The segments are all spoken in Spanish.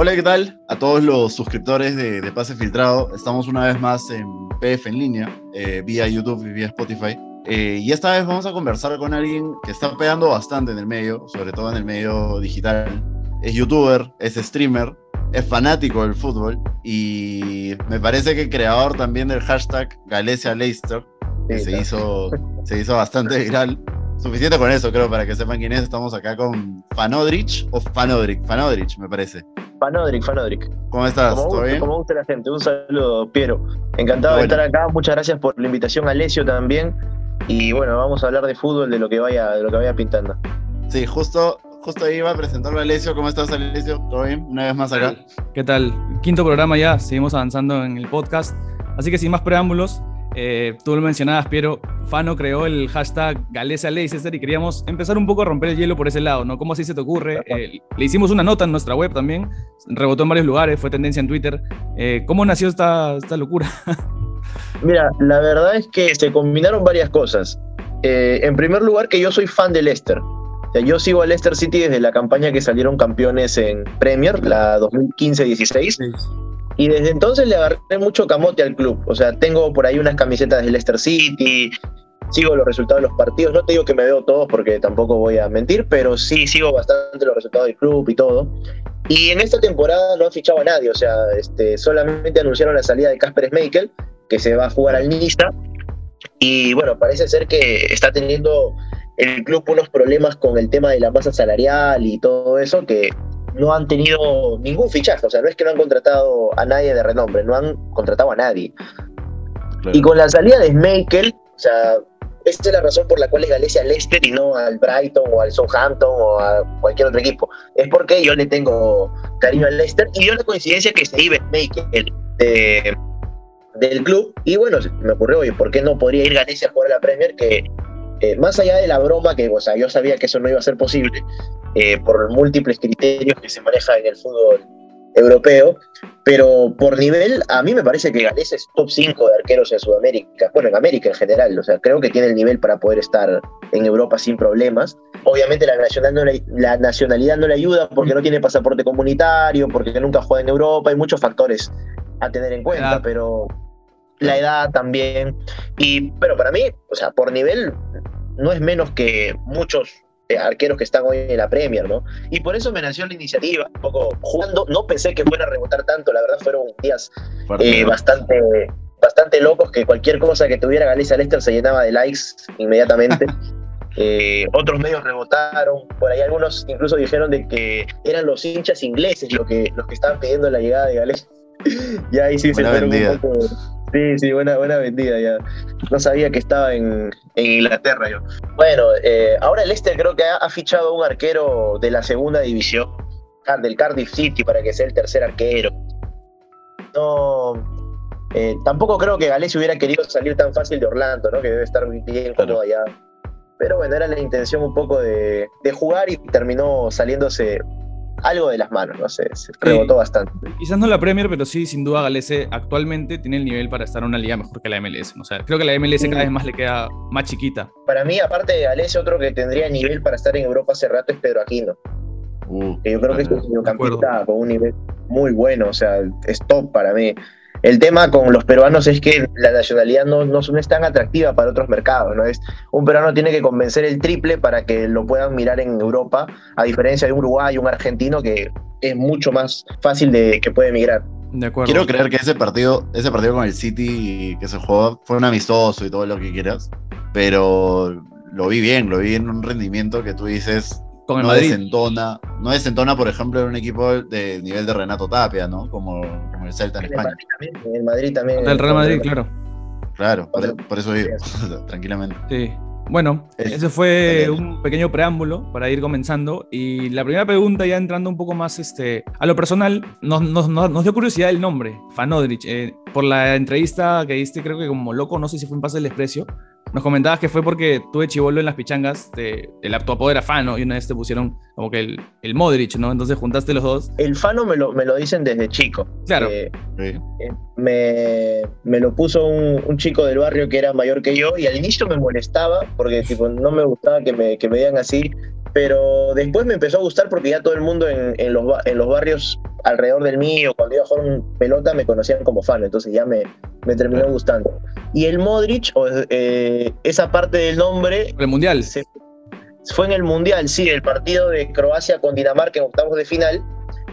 Hola, ¿qué tal? A todos los suscriptores de, Pase Filtrado. Estamos una vez más en PF en línea, eh, vía YouTube y vía Spotify. Eh, y esta vez vamos a conversar con alguien que está pegando bastante en el medio, sobre todo en el medio digital. Es youtuber, es streamer, es fanático del fútbol y me parece que creador también del hashtag Galecia Leicester, que se, hizo, se hizo bastante viral. Suficiente con eso, creo, para que sepan quién es. Estamos acá con Fanodrich o Fanodric, Fanodrich, me parece. Fanodric, Fanodric. ¿Cómo estás? ¿Todo bien? ¿Cómo gusta la gente? Un saludo, Piero. Encantado de estar acá. Muchas gracias por la invitación a Alessio también. Y bueno, vamos a hablar de fútbol, de lo que vaya, de lo que vaya pintando. Sí, justo, justo ahí iba a presentarlo a Alessio. ¿Cómo estás, Alessio? ¿Todo bien? Una vez más acá. ¿Qué tal? Quinto programa ya, seguimos avanzando en el podcast. Así que sin más preámbulos, eh, tú lo mencionabas, Piero, Fano creó el hashtag Galesa Leicester y queríamos empezar un poco a romper el hielo por ese lado, ¿no? ¿Cómo así se te ocurre? Eh, le hicimos una nota en nuestra web también, rebotó en varios lugares, fue tendencia en Twitter. Eh, ¿Cómo nació esta, esta locura? Mira, la verdad es que se combinaron varias cosas. en primer lugar, que yo soy fan de Leicester. O sea, yo sigo a Leicester City desde la campaña que salieron campeones en Premier, la 2015-16. Y desde entonces le agarré mucho camote al club. O sea, tengo por ahí unas camisetas de Leicester City, sigo los resultados de los partidos. No te digo que me veo todos porque tampoco voy a mentir, pero sí sigo bastante los resultados del club y todo. Y en esta temporada no han fichado a nadie, o sea, este, solamente anunciaron la salida de Casper Schmeichel, que se va a jugar al Niza. Y bueno, parece ser que está teniendo el club unos problemas con el tema de la masa salarial y todo eso, que no han tenido ningún fichaje, o sea, no es que no han contratado a nadie de renombre, no han contratado a nadie. Y con la salida de Schmeichel, o sea, esta es la razón por la cual es Galicia al Leicester y no al Brighton o al Southampton o a cualquier otro equipo. Es porque yo le tengo cariño al Leicester y dio la coincidencia que se iba Schmeichel del club y bueno, me ocurrió, oye, ¿por qué no podría ir Galicia a jugar a la Premier? Que eh, más allá de la broma, que o sea, yo sabía que eso no iba a ser posible, eh, por múltiples criterios que se manejan en el fútbol europeo, pero por nivel, a mí me parece que Gales es top 5 de arqueros en Sudamérica, bueno, en América en general, o sea, creo que tiene el nivel para poder estar en Europa sin problemas. Obviamente la, nacional no la nacionalidad no le ayuda porque no tiene pasaporte comunitario, porque nunca juega en Europa, hay muchos factores a tener en cuenta, pero la edad también. Y, pero para mí, o sea, por nivel, no es menos que muchos eh, arqueros que están hoy en la Premier, ¿no? Y por eso me nació la iniciativa, un poco jugando, no pensé que fuera a rebotar tanto, la verdad fueron días eh, bastante, bastante locos, que cualquier cosa que tuviera Galicia Leicester se llenaba de likes inmediatamente. Eh, otros medios rebotaron, por ahí algunos incluso dijeron de que eran los hinchas ingleses los que, los que estaban pidiendo la llegada de Galicia. y ahí sí se fueron un poco Sí, sí, buena, buena vendida ya. No sabía que estaba en, Inglaterra yo. Bueno, eh, ahora el Leicester creo que ha, fichado un arquero de la segunda división, del Cardiff City, para que sea el tercer arquero. No, eh, tampoco creo que Gales hubiera querido salir tan fácil de Orlando, ¿no? Que debe estar bien cómodo allá. Pero bueno, era la intención un poco de, de jugar y terminó saliéndose algo de las manos, no sé, se rebotó bastante. Quizás no la Premier, pero sí, sin duda, Galese actualmente tiene el nivel para estar en una liga mejor que la MLS. O sea, creo que la MLS cada vez más le queda más chiquita. Para mí, aparte de Galese, otro que tendría nivel para estar en Europa hace rato es Pedro Aquino. Uh, que yo creo que es un campista con un nivel muy bueno, o sea, es top para mí. El tema con los peruanos es que la nacionalidad no, no, es tan atractiva para otros mercados, ¿no? Es, un peruano tiene que convencer el triple para que lo puedan mirar en Europa, a diferencia de un uruguayo, un argentino que es mucho más fácil de que puede emigrar. De Quiero creer que ese partido, ese partido con el City que se jugó fue un amistoso y todo lo que quieras, pero lo vi bien, lo vi en un rendimiento que tú dices, con el no desentona, no desentona, por ejemplo, en un equipo de nivel de Renato Tapia, ¿no? Como, el Celta en, España. en el Madrid también. El Real Madrid, claro. Claro, por, eso digo, tranquilamente. Sí. Bueno, ese fue un pequeño preámbulo para ir comenzando. Y la primera pregunta, ya entrando un poco más este, a lo personal, nos, nos, dio curiosidad el nombre, Fanodrich. Eh, por la entrevista que diste, creo que como loco, no sé si fue un pase del desprecio, nos comentabas que fue porque tuve chivolo en las pichangas, de, el apodo era Fano y una vez te pusieron como que el, el Modric, ¿no? Entonces juntaste los dos. El Fano me lo, me lo dicen desde chico. Claro. Eh, eh, me, me, lo puso un, un, chico del barrio que era mayor que yo y al inicio me molestaba porque tipo, no me gustaba que me, que me digan así, pero después me empezó a gustar porque ya todo el mundo en, en, los, en los barrios alrededor del mío, cuando iba a jugar un pelota, me conocían como fan, entonces ya me, me terminó gustando. Y el Modric, eh, esa parte del nombre... El Mundial. fue en el Mundial, sí, el partido de Croacia con Dinamarca en octavos de final,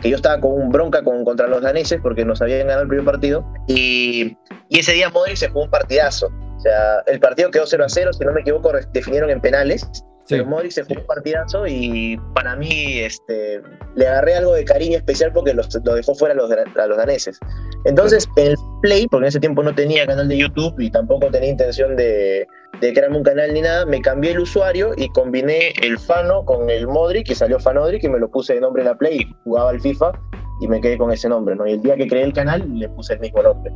que yo estaba con un bronca con, contra los daneses porque nos habían ganado el primer partido, y, y ese día Modric se jugó un partidazo. O sea, el partido quedó 0 a 0, si no me equivoco, definieron en penales, pero Modric se jugó un partidazo y para mí este, le agarré algo de cariño especial porque los, lo dejó fuera a los, a los daneses. Entonces, en el Play, porque en ese tiempo no tenía canal de YouTube y tampoco tenía intención de, de crearme un canal ni nada, me cambié el usuario y combiné el Fano con el Modric y salió Fanodric y me lo puse de nombre en la Play y jugaba al FIFA y me quedé con ese nombre, ¿no? Y el día que creé el canal le puse el mismo nombre.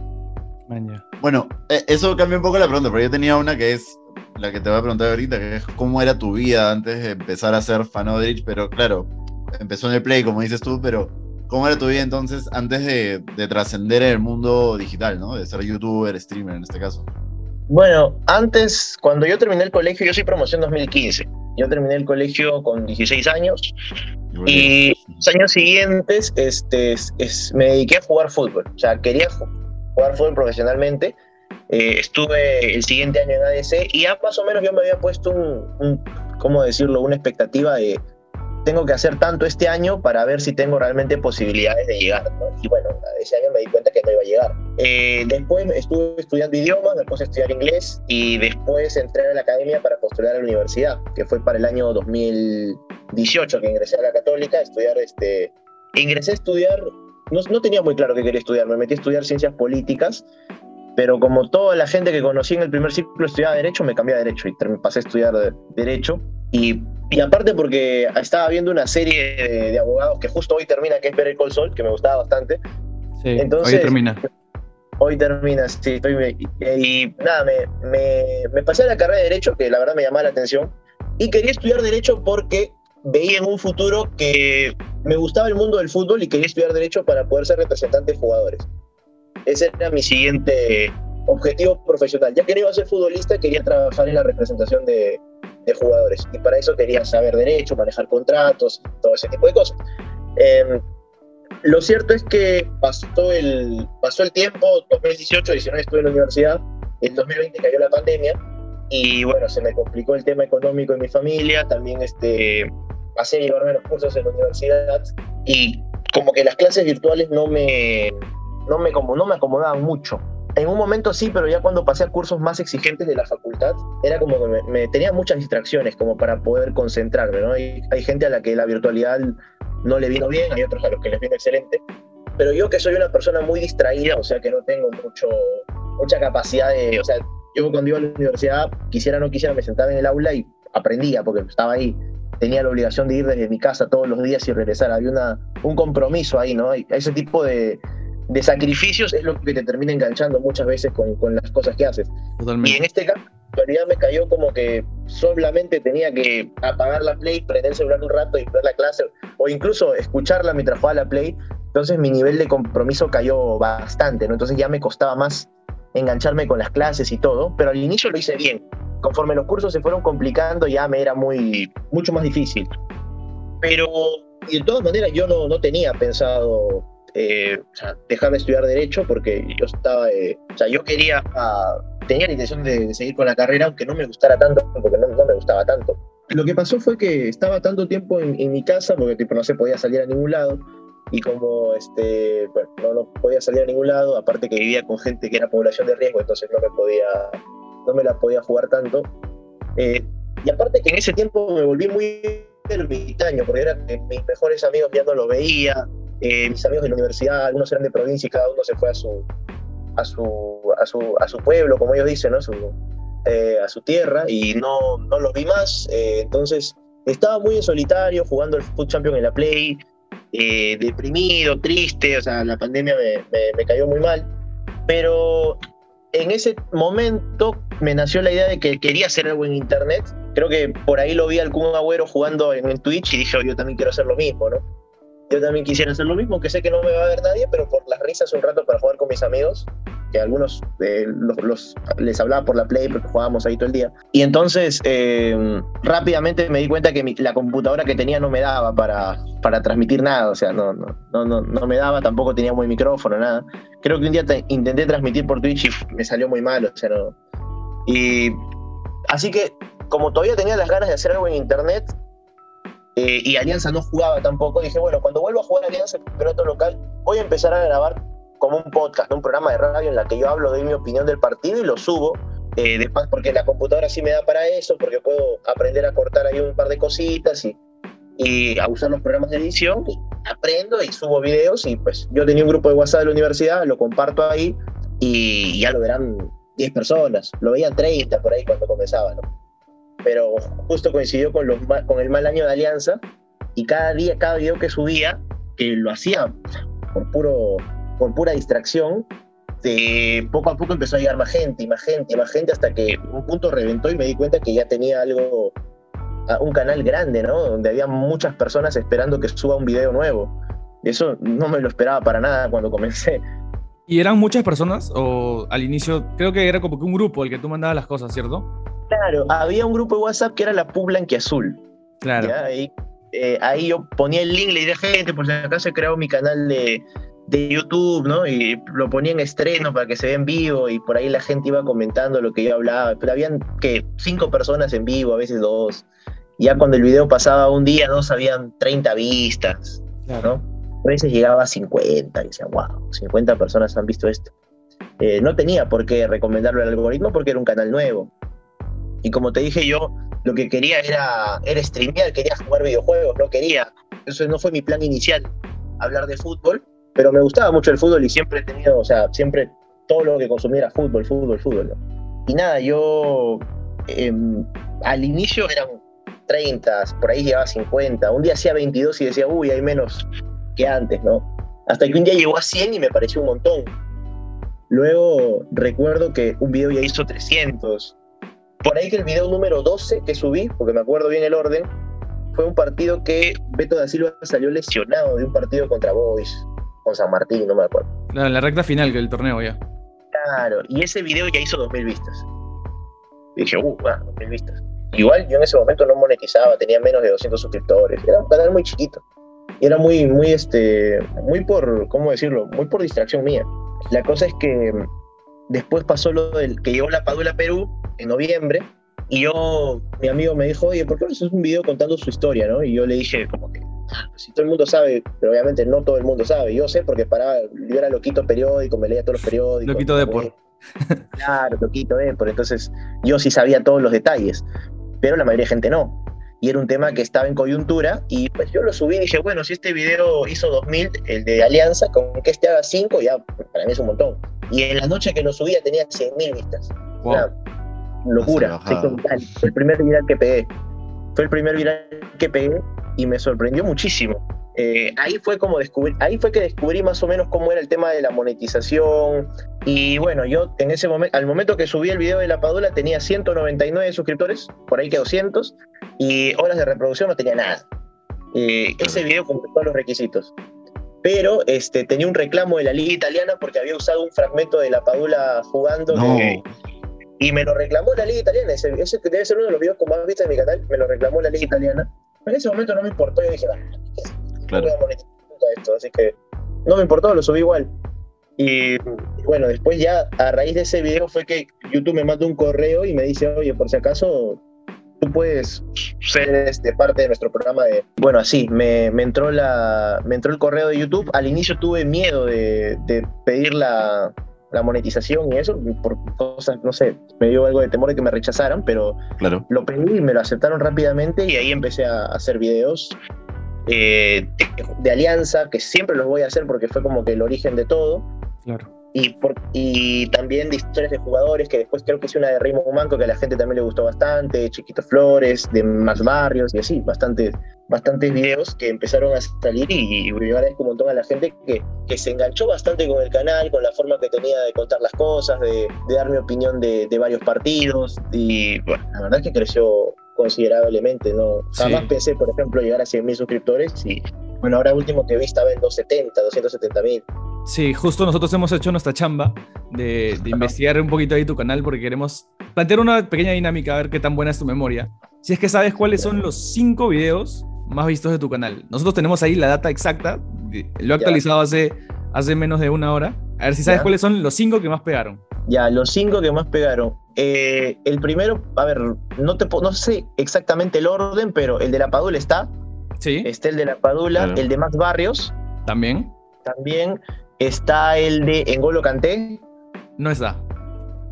Bueno, e, eso cambia un poco la pregunta, pero yo tenía una que es la que te voy a preguntar ahorita, que es cómo era tu vida antes de empezar a ser Fanodrich, pero claro, empezó en el Play, como dices tú, pero ¿cómo era tu vida entonces antes de, trascender en el mundo digital, ¿no? De ser youtuber, streamer en este caso. Bueno, antes, cuando yo terminé el colegio, yo soy promoción 2015. Yo terminé el colegio con 16 años y los años siguientes este, es, me dediqué a jugar fútbol. O sea, quería jugar fútbol profesionalmente eh, estuve el siguiente año en ADC y ya más o menos yo me había puesto un, ¿cómo decirlo?, una expectativa de tengo que hacer tanto este año para ver si tengo realmente posibilidades de llegar. Y bueno, ese año me di cuenta que no iba a llegar. Eh, después estuve estudiando idiomas, después estudiar inglés y después entré a la academia para postular a la universidad, que fue para el año 2018 que ingresé a la católica a estudiar este... Ingresé a estudiar, no, no tenía muy claro qué quería estudiar, me metí a estudiar ciencias políticas pero como toda la gente que conocí en el primer ciclo estudiaba Derecho, me cambié a Derecho y pasé a estudiar Derecho. Y, y aparte porque estaba viendo una serie de, abogados que justo hoy termina, que es Ver el Sol, que me gustaba bastante. Sí, Entonces, hoy termina. Hoy termina, sí. Estoy, y, nada, me, me, me pasé a la carrera de Derecho, que la verdad me llamaba la atención. Y quería estudiar Derecho porque veía en un futuro que me gustaba el mundo del fútbol y quería estudiar Derecho para poder ser representante de jugadores. Ese era mi siguiente objetivo profesional. Ya que no iba a ser futbolista, quería trabajar en la representación de, jugadores. Y para eso quería saber derecho, manejar contratos, todo ese tipo de cosas. Em, lo cierto es que pasó el, pasó el tiempo, 2018, 19 estuve en la universidad, en 2020 cayó la pandemia y bueno, se me complicó el tema económico en mi familia, también este, pasé a llevarme los cursos en la universidad y como que las clases virtuales no me, no me, no me acomodaban mucho. En un momento sí, pero ya cuando pasé a cursos más exigentes de la facultad, era como que me, tenía muchas distracciones como para poder concentrarme, ¿no? Hay, hay gente a la que la virtualidad no le vino bien, hay otros a los que les vino excelente, pero yo que soy una persona muy distraída, o sea que no tengo mucho, mucha capacidad de, o sea, yo cuando iba a la universidad, quisiera o no quisiera, me sentaba en el aula y aprendía porque estaba ahí. Tenía la obligación de ir desde mi casa todos los días y regresar. Había una, un compromiso ahí, ¿no? Ese tipo de, de sacrificios es lo que te termina enganchando muchas veces con, con las cosas que haces. Y en este caso, en realidad me cayó como que solamente tenía que apagar la Play, prender el celular un rato y ver la clase, o incluso escucharla mientras jugaba la Play. Entonces mi nivel de compromiso cayó bastante, ¿no? Entonces ya me costaba más engancharme con las clases y todo, pero al inicio lo hice bien. Conforme los cursos se fueron complicando, ya me era muy, mucho más difícil. Pero, y de todas maneras, yo no, no tenía pensado eh, o sea, de estudiar Derecho porque yo estaba, eh, o sea, yo quería, uh, tenía la intención de, seguir con la carrera, aunque no me gustara tanto, porque no, no, me gustaba tanto. Lo que pasó fue que estaba tanto tiempo en, en mi casa, porque tipo, no se podía salir a ningún lado, y como este, bueno, no, no, podía salir a ningún lado, aparte que vivía con gente que era población de riesgo, entonces no me podía, no me la podía jugar tanto. Eh, y aparte que en ese tiempo me volví muy ermitaño, porque era que mis mejores amigos ya no lo veía, eh, mis amigos de la universidad, algunos eran de provincia y cada uno se fue a su, a su, a su, a su pueblo, como ellos dicen, ¿no? Su, eh, a su tierra y no, no los vi más. Eh, entonces estaba muy en solitario jugando el Foot Champion en la Play, deprimido, triste, o sea, la pandemia me, me, cayó muy mal. Pero en ese momento me nació la idea de que quería hacer algo en internet. Creo que por ahí lo vi al Kun Agüero jugando en, en Twitch y dije, oh, yo también quiero hacer lo mismo, ¿no? Yo también quisiera hacer lo mismo, que sé que no me va a ver nadie, pero por las risas un rato para jugar con mis amigos. que algunos eh, los, les hablaba por la Play porque jugábamos ahí todo el día. Y entonces eh, rápidamente me di cuenta que la computadora que tenía no me daba para, para transmitir nada, o sea, no, no, no, no, me daba, tampoco tenía muy micrófono, nada. Creo que un día intenté transmitir por Twitch y me salió muy mal, o sea, no. Y así que como todavía tenía las ganas de hacer algo en internet, eh, y Alianza no jugaba tampoco, dije, bueno, cuando vuelva a jugar Alianza el campeonato local, voy a empezar a grabar como un podcast, un programa de radio en la que yo hablo de mi opinión del partido y lo subo. Eh, después, porque la computadora sí me da para eso, porque puedo aprender a cortar ahí un par de cositas y, y a usar los programas de edición. Aprendo y subo videos y pues yo tenía un grupo de WhatsApp de la universidad, lo comparto ahí y ya lo verán 10 personas, lo veían 30 por ahí cuando comenzaba, ¿no? Pero justo coincidió con, el mal año de Alianza y cada día, cada video que subía, que lo hacía por, puro, por pura distracción, de poco a poco empezó a llegar más gente más gente más gente hasta que un punto reventó y me di cuenta que ya tenía algo, un canal grande, ¿no? Donde había muchas personas esperando que suba un video nuevo. Eso no me lo esperaba para nada cuando comencé. ¿Y eran muchas personas? O al inicio, creo que era como que un grupo el que tú mandabas las cosas, ¿cierto? Claro, había un grupo de WhatsApp que era la Pub Azul. Claro. Ahí, eh, ahí, yo ponía el link, le dije gente, por si acaso he creado mi canal de, de YouTube, ¿no? Y lo ponía en estreno para que se vea en vivo y por ahí la gente iba comentando lo que yo hablaba. Pero habían que cinco personas en vivo, a veces dos. Ya cuando el video pasaba un día, dos habían 30 vistas, ¿no? A veces llegaba a 50 y decía, wow, 50 personas han visto esto. Eh, no tenía por qué recomendarlo al algoritmo porque era un canal nuevo. Y como te dije yo, lo que quería era, era streamear, quería jugar videojuegos, no quería. Eso no fue mi plan inicial, hablar de fútbol, pero me gustaba mucho el fútbol y siempre he tenido, o sea, siempre todo lo que consumiera fútbol, fútbol, fútbol. Y nada, yo em, al inicio eran 30, por ahí llegaba 50, un día hacía 22 y decía, uy, hay menos que antes, ¿no? Hasta que un día llegó a 100 y me pareció un montón. Luego recuerdo que un video ya hizo 300, por ahí que el video número 12 que subí, porque me acuerdo bien el orden, fue un partido que Beto da Silva salió lesionado de un partido contra Boys, con San Martín, no me acuerdo. en la recta final del torneo ya. Claro, y ese video ya hizo 2.000 vistas. Y dije, uh, ah, 2.000 vistas. Igual yo en ese momento no monetizaba, tenía menos de 200 suscriptores, era un canal muy chiquito. Y era muy, muy, este, muy por, ¿cómo decirlo? Muy por distracción mía. La cosa es que después pasó lo del que llegó la Padula Perú en noviembre, y yo, mi amigo me dijo, oye, ¿por qué no haces un video contando su historia, no? Y yo le dije, como que, ah, pues si todo el mundo sabe, pero obviamente no todo el mundo sabe, yo sé porque para, yo era loquito periódico, me leía todos los periódicos. Loquito de por. Claro, loquito de por, entonces yo sí sabía todos los detalles, pero la mayoría de gente no. Y era un tema que estaba en coyuntura y pues yo lo subí y dije, bueno, si este video hizo 2000, el de Alianza, con que este haga 5, ya para mí es un montón. Y en la noche que lo subía tenía 100.000 vistas. Wow locura. Fue el primer viral que pegué. Fue el primer viral que pegué y me sorprendió muchísimo. Eh, ahí fue como descubrir, ahí fue que descubrí más o menos cómo era el tema de la monetización. Y bueno, yo en ese momento, al momento que subí el video de la Padula tenía 199 suscriptores, por ahí que 200, y horas de reproducción no tenía nada. Eh, ese video cumplió todos los requisitos. Pero este, tenía un reclamo de la liga italiana porque había usado un fragmento de la Padula jugando y me lo reclamó la Liga Italiana. Ese, ese debe ser uno de los videos con más vistas de mi canal. Me lo reclamó la Liga Italiana. En ese momento no me importó. Yo dije, ah, claro. voy a monetizar esto. Así que no me importó, lo subí igual. Y bueno, después ya a raíz de ese video fue que YouTube me mandó un correo y me dice, oye, por si acaso tú puedes ser este, parte de nuestro programa de... Bueno, así, me, me, entró la, me entró el correo de YouTube. Al inicio tuve miedo de, de pedir la, la monetización y eso, por cosas, no sé, me dio algo de temor de que me rechazaran, pero claro. lo pedí y me lo aceptaron rápidamente y ahí empecé a hacer videos eh, de, alianza, que siempre los voy a hacer porque fue como que el origen de todo. Claro. Y, por, y también de historias de jugadores, que después creo que hice una de Ritmo Manco que a la gente también le gustó bastante, Chiquito Flores, de Max Barrios y así, bastantes, bastantes videos que empezaron a salir y, y agradezco un montón a la gente que, que se enganchó bastante con el canal, con la forma que tenía de contar las cosas, de, de dar mi opinión de, de, varios partidos y bueno, la verdad es que creció considerablemente, ¿no? Jamás pensé, por ejemplo, llegar a 100.000 suscriptores y bueno, ahora último que vi estaba en 270, 270.000 Sí, justo nosotros hemos hecho nuestra chamba de, investigar un poquito ahí tu canal porque queremos plantear una pequeña dinámica a ver qué tan buena es tu memoria. Si es que sabes cuáles son los cinco videos más vistos de tu canal. Nosotros tenemos ahí la data exacta, lo he actualizado hace, hace menos de una hora. A ver si sabes cuáles son los cinco que más pegaron. Ya, los cinco que más pegaron. Eh, el primero, a ver, no, te, no sé exactamente el orden, pero el de la Padula está. Sí. Está el de la Padula, el de Max Barrios. También. También está el de Engolo Canté. No está.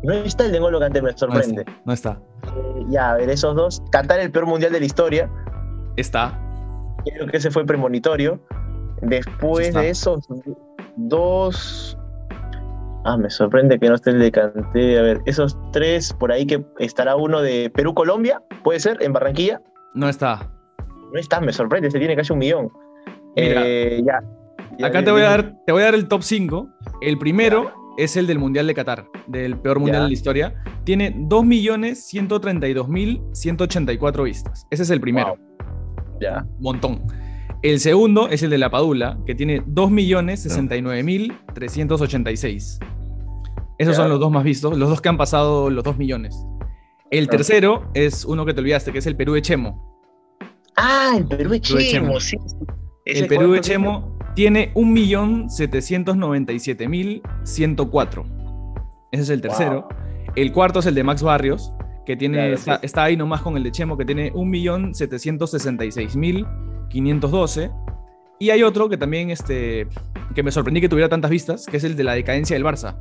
No está el de Engolo Canté, me sorprende. No está. Eh, ya, a ver, esos dos. Qatar, el peor mundial de la historia. Está. Creo que ese fue premonitorio. Después de esos dos. Ah, me sorprende que no esté el de Canté. A ver, esos tres, por ahí que estará uno de Perú-Colombia, puede ser, en Barranquilla. No está. No está, me sorprende, se tiene casi un millón. Eh, ya. Acá te voy, a dar, te voy a dar el top 5. El primero es el del Mundial de Qatar, del peor Mundial de la historia. Tiene 2.132.184 vistas. Ese es el primero. Ya. Montón. El segundo es el de La Padula, que tiene 2.069.386. Esos son los dos más vistos, los dos que han pasado los 2 millones. El tercero es uno que te olvidaste, que es el Perú de Chemo. Ah, el Perú de Chemo, sí. El Perú de Chemo tiene 1.797.104. Ese es el tercero. El cuarto es el de Max Barrios, que tiene, está, ahí nomás con el de Chemo, que tiene 1.766.512. Y hay otro que también este, que me sorprendí que tuviera tantas vistas, que es el de la decadencia del Barça.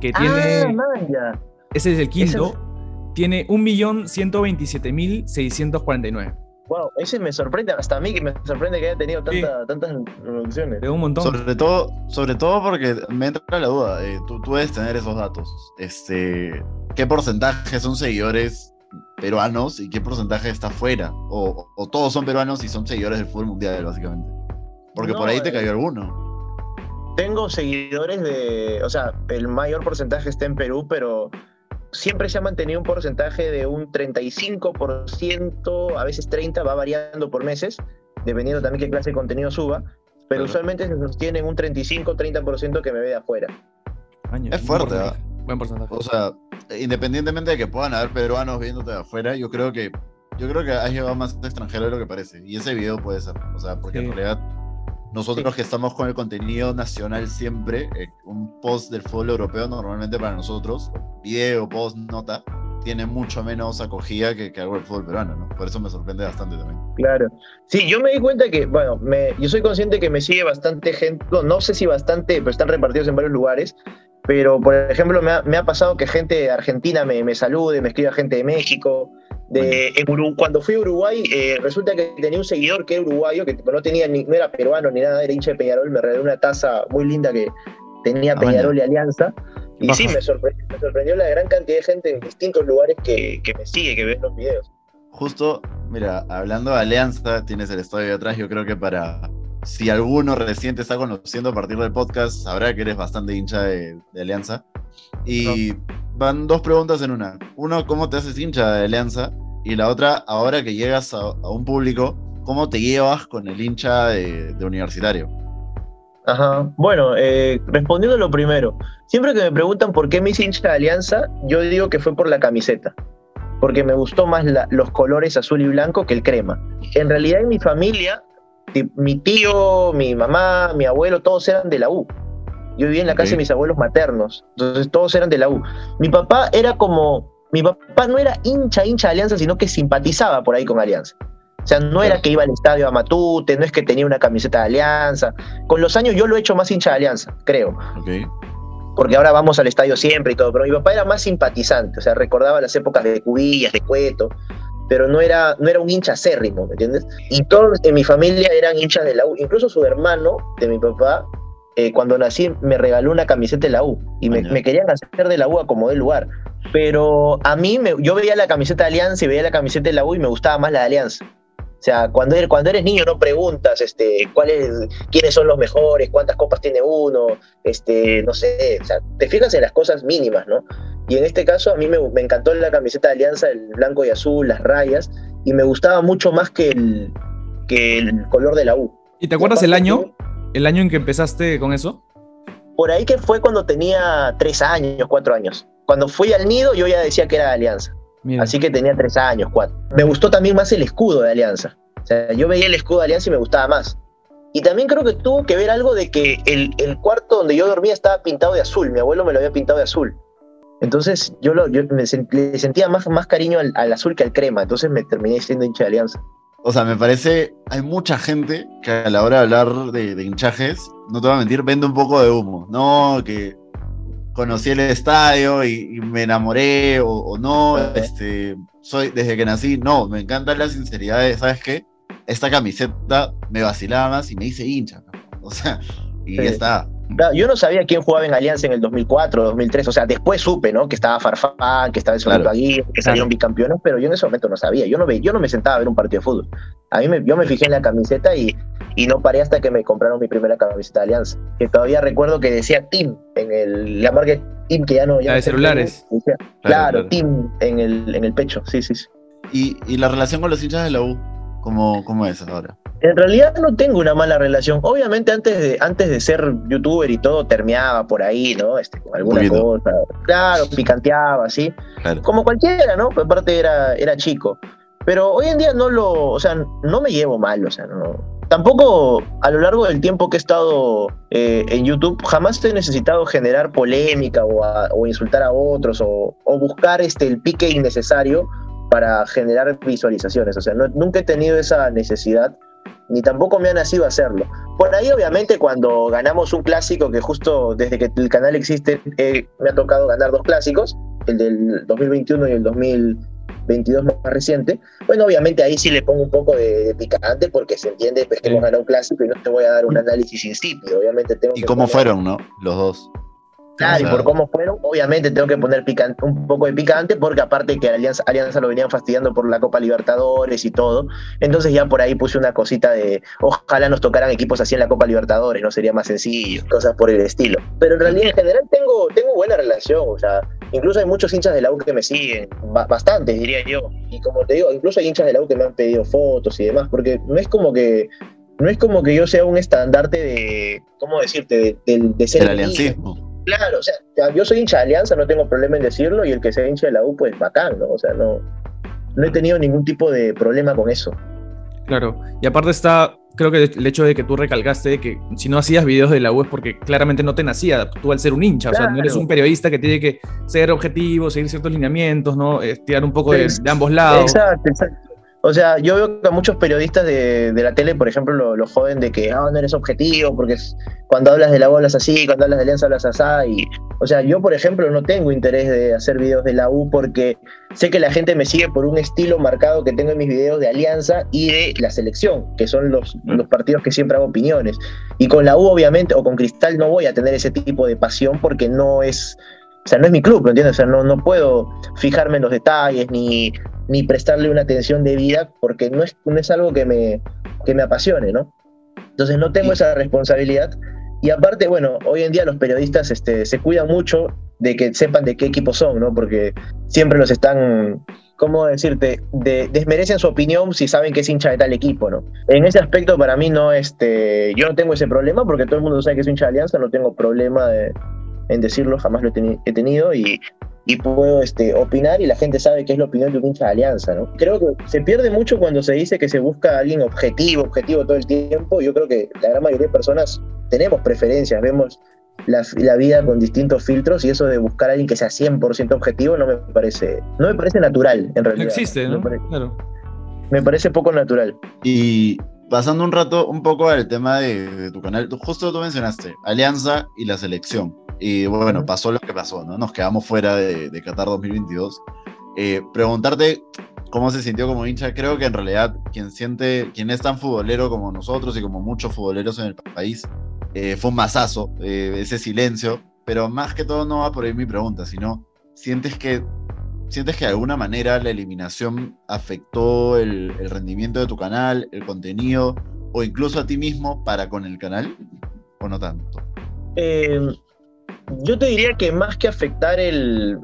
Que tiene. Ah, ese es el quinto. Tiene 1.127.649. Wow, ese me sorprende, hasta a mí que me sorprende que haya tenido tantas reproducciones. De un montón. Sobre todo, sobre todo porque me entra la duda, eh, tú, tú, debes tener esos datos. Este, ¿Qué porcentaje son seguidores peruanos y qué porcentaje está fuera? O, todos son peruanos y son seguidores del fútbol mundial, básicamente. Porque por ahí te cayó eh, alguno. Tengo seguidores de, o sea, el mayor porcentaje está en Perú, pero siempre se ha mantenido un porcentaje de un 35%, a veces 30%, va variando por meses, dependiendo también qué clase de contenido suba, pero usualmente se sostiene en un 35-30% que me ve de afuera. es fuerte, ¿eh? Buen porcentaje. O sea, independientemente de que puedan haber peruanos viéndote de afuera, yo creo que yo creo que has llegado más extranjero de lo que parece. Y ese video puede ser. O sea, porque en realidad nosotros que estamos con el contenido nacional siempre, eh, un post del fútbol europeo normalmente para nosotros, video, post, nota, tiene mucho menos acogida que, algo del fútbol peruano, ¿no? Por eso me sorprende bastante también. Claro. Sí, yo me di cuenta que, bueno, me, yo soy consciente que me sigue bastante gente, no, sé si bastante, pero están repartidos en varios lugares, pero por ejemplo me ha, me ha pasado que gente de Argentina me, me salude, me escriba gente de México, de, cuando fui a Uruguay, eh, resulta que tenía un seguidor que era uruguayo, que no, tenía ni, no era peruano ni nada, era hincha de Peñarol, me regaló una taza muy linda que tenía ah, Peñarol y Alianza. Y sí, me sorprendió, me sorprendió, la gran cantidad de gente en distintos lugares que, que me sigue, que ve los videos. Justo, mira, hablando de Alianza, tienes el estadio de atrás, yo creo que para, si alguno reciente está conociendo a partir del podcast, sabrá que eres bastante hincha de, Alianza. Y van dos preguntas en una. Uno, ¿cómo te haces hincha de Alianza? Y la otra, ahora que llegas a, un público, ¿cómo te llevas con el hincha de, universitario? Ajá. Bueno, eh, respondiendo lo primero, siempre que me preguntan por qué me hice hincha de Alianza, yo digo que fue por la camiseta, porque me gustó más los colores azul y blanco que el crema. En realidad en mi familia, mi tío, mi mamá, mi abuelo, todos eran de la U. Yo vivía en la casa de mis abuelos maternos, entonces todos eran de la U. Mi papá era como, mi papá no era hincha, hincha de Alianza, sino que simpatizaba por ahí con Alianza. O sea, no era que iba al estadio a Matute, no es que tenía una camiseta de Alianza. Con los años yo lo he hecho más hincha de Alianza, creo. Porque ahora vamos al estadio siempre y todo, pero mi papá era más simpatizante, o sea, recordaba las épocas de Cubillas, de Cueto, pero no era, no era un hincha acérrimo, ¿me entiendes? Y todos en mi familia eran hinchas de la U, incluso su hermano de mi papá eh, cuando nací me regaló una camiseta de la U y me, querían hacer de la U a como de lugar. Pero a mí, me, yo veía la camiseta de Alianza y veía la camiseta de la U y me gustaba más la de Alianza. O sea, cuando eres, cuando eres niño no preguntas este, cuáles, quiénes son los mejores, cuántas copas tiene uno, este, no sé, o sea, te fijas en las cosas mínimas, ¿no? Y en este caso a mí me, me encantó la camiseta de Alianza, el blanco y azul, las rayas, y me gustaba mucho más que el, que el color de la U. ¿Y te acuerdas el año? ¿El año en que empezaste con eso? por ahí que fue cuando tenía tres años, cuatro años. Cuando fui al nido yo ya decía que era de Alianza. Así que tenía tres años, cuatro. Me gustó también más el escudo de Alianza. O sea, yo veía el escudo de Alianza y me gustaba más. Y también creo que tuvo que ver algo de que el, el cuarto donde yo dormía estaba pintado de azul. Mi abuelo me lo había pintado de azul. Entonces yo, lo, yo me le sentía más, más cariño al, al, azul que al crema. Entonces me terminé siendo hincha de Alianza. O sea, me parece, hay mucha gente que a la hora de hablar de, de hinchajes, no te voy a mentir, vende un poco de humo. No, que conocí el estadio y, y me enamoré o, o no, este, soy desde que nací, no, me encanta la sinceridad de, ¿sabes qué? Esta camiseta me vacilaba más y me hice hincha, o sea, y sí. ya está. Yo no sabía quién jugaba en Alianza en el 2004, 2003, o sea, después supe, ¿no? Que estaba Farfán, que estaba el claro. Aguirre, que salieron claro. bicampeones, pero yo en ese momento no sabía, yo no, ve, yo no me sentaba a ver un partido de fútbol. A mí me, yo me fijé en la camiseta y, y no paré hasta que me compraron mi primera camiseta de Alianza, que todavía recuerdo que decía Team en el, la marca Team que ya no... Ya la de celulares. Decía, claro, claro, Team en el, en el pecho, sí, sí. sí. ¿Y, ¿Y, la relación con los hinchas de la U? ¿Cómo, ¿Cómo es ahora? En realidad no tengo una mala relación. Obviamente antes de, antes de ser youtuber y todo, termeaba por ahí, ¿no? Este, con alguna cosa. Claro, picanteaba, ¿sí? Claro. Como cualquiera, ¿no? Pues aparte era, era chico. Pero hoy en día no lo, o sea, no me llevo mal, o sea, no. Tampoco a lo largo del tiempo que he estado eh, en YouTube, jamás he necesitado generar polémica o, a, o insultar a otros o, o, buscar este, el pique innecesario para generar visualizaciones. O sea, no, nunca he tenido esa necesidad ni tampoco me ha nacido hacerlo. Por ahí, obviamente, cuando ganamos un clásico, que justo desde que el canal existe, eh, me ha tocado ganar dos clásicos, el del 2021 y el 2022 más reciente, bueno, obviamente ahí sí le pongo un poco de, de picante porque se entiende pues, que hemos ganado un clásico y no te voy a dar un análisis insípido, obviamente tengo ¿Y cómo fueron, no? Los dos. Claro, y por cómo fueron, obviamente tengo que poner picante, un poco de picante, porque aparte que Alianza, Alianza lo venían fastidiando por la Copa Libertadores y todo, entonces ya por ahí puse una cosita de ojalá nos tocaran equipos así en la Copa Libertadores, no sería más sencillo, cosas por el estilo. Pero en realidad en general tengo, tengo buena relación, o sea, incluso hay muchos hinchas de la U que me siguen, bastantes diría yo, y como te digo, incluso hay hinchas de la U que me han pedido fotos y demás, porque no es como que no es como que yo sea un estandarte de, ¿cómo decirte?, de, de, de ser el aliancismo. Claro, o sea, yo soy hincha de Alianza, no tengo problema en decirlo, y el que sea hincha de la U, pues bacán, ¿no? O sea, no, no he tenido ningún tipo de problema con eso. Claro, y aparte está, creo que el hecho de que tú recalcaste que si no hacías videos de la U es porque claramente no te nacía, tú al ser un hincha, claro. o sea, no eres un periodista que tiene que ser objetivo, seguir ciertos lineamientos, ¿no? Estirar un poco de, de ambos lados. Exacto, exacto. O sea, yo veo que a muchos periodistas de, de la tele, por ejemplo, lo, lo, joden de que ah, no eres objetivo, porque es, cuando hablas de la U hablas así, cuando hablas de Alianza hablas así. Y, o sea, yo, por ejemplo, no tengo interés de hacer videos de la U porque sé que la gente me sigue por un estilo marcado que tengo en mis videos de Alianza y de la selección, que son los, los partidos que siempre hago opiniones. Y con la U, obviamente, o con Cristal no voy a tener ese tipo de pasión porque no es o sea, no es mi club, ¿me entiendes? O sea, no, no puedo fijarme en los detalles ni, ni prestarle una atención debida porque no es, no es algo que me, que me apasione, ¿no? Entonces no tengo esa responsabilidad. Y aparte, bueno, hoy en día los periodistas este, se cuidan mucho de que sepan de qué equipo son, ¿no? Porque siempre los están, ¿cómo decirte? De, desmerecen su opinión si saben que es hincha de tal equipo, ¿no? En ese aspecto, para mí, no, este, yo no tengo ese problema porque todo el mundo sabe que es hincha de Alianza, no tengo problema de, en decirlo, jamás lo he, teni he tenido y, y, puedo este, opinar y la gente sabe qué es la opinión de un hincha de alianza, ¿no? Creo que se pierde mucho cuando se dice que se busca a alguien objetivo, objetivo todo el tiempo. Yo creo que la gran mayoría de personas tenemos preferencias, vemos la, la, vida con distintos filtros y eso de buscar a alguien que sea 100% objetivo no me parece no me parece natural en realidad. No existe, ¿no? Me parece, claro. me parece poco natural. Y pasando un rato un poco al tema de, de tu canal, tú, justo tú mencionaste Alianza y la selección. Y bueno, pasó lo que pasó, ¿no? Nos quedamos fuera de, de Qatar 2022. Eh, preguntarte cómo se sintió como hincha, creo que en realidad quien siente, quien es tan futbolero como nosotros y como muchos futboleros en el país, eh, fue un masazo, eh, ese silencio, pero más que todo no va por ahí mi pregunta, sino sientes que sientes que de alguna manera la eliminación afectó el, el rendimiento de tu canal, el contenido o incluso a ti mismo para con el canal o no tanto. Eh, yo te diría que más que afectar el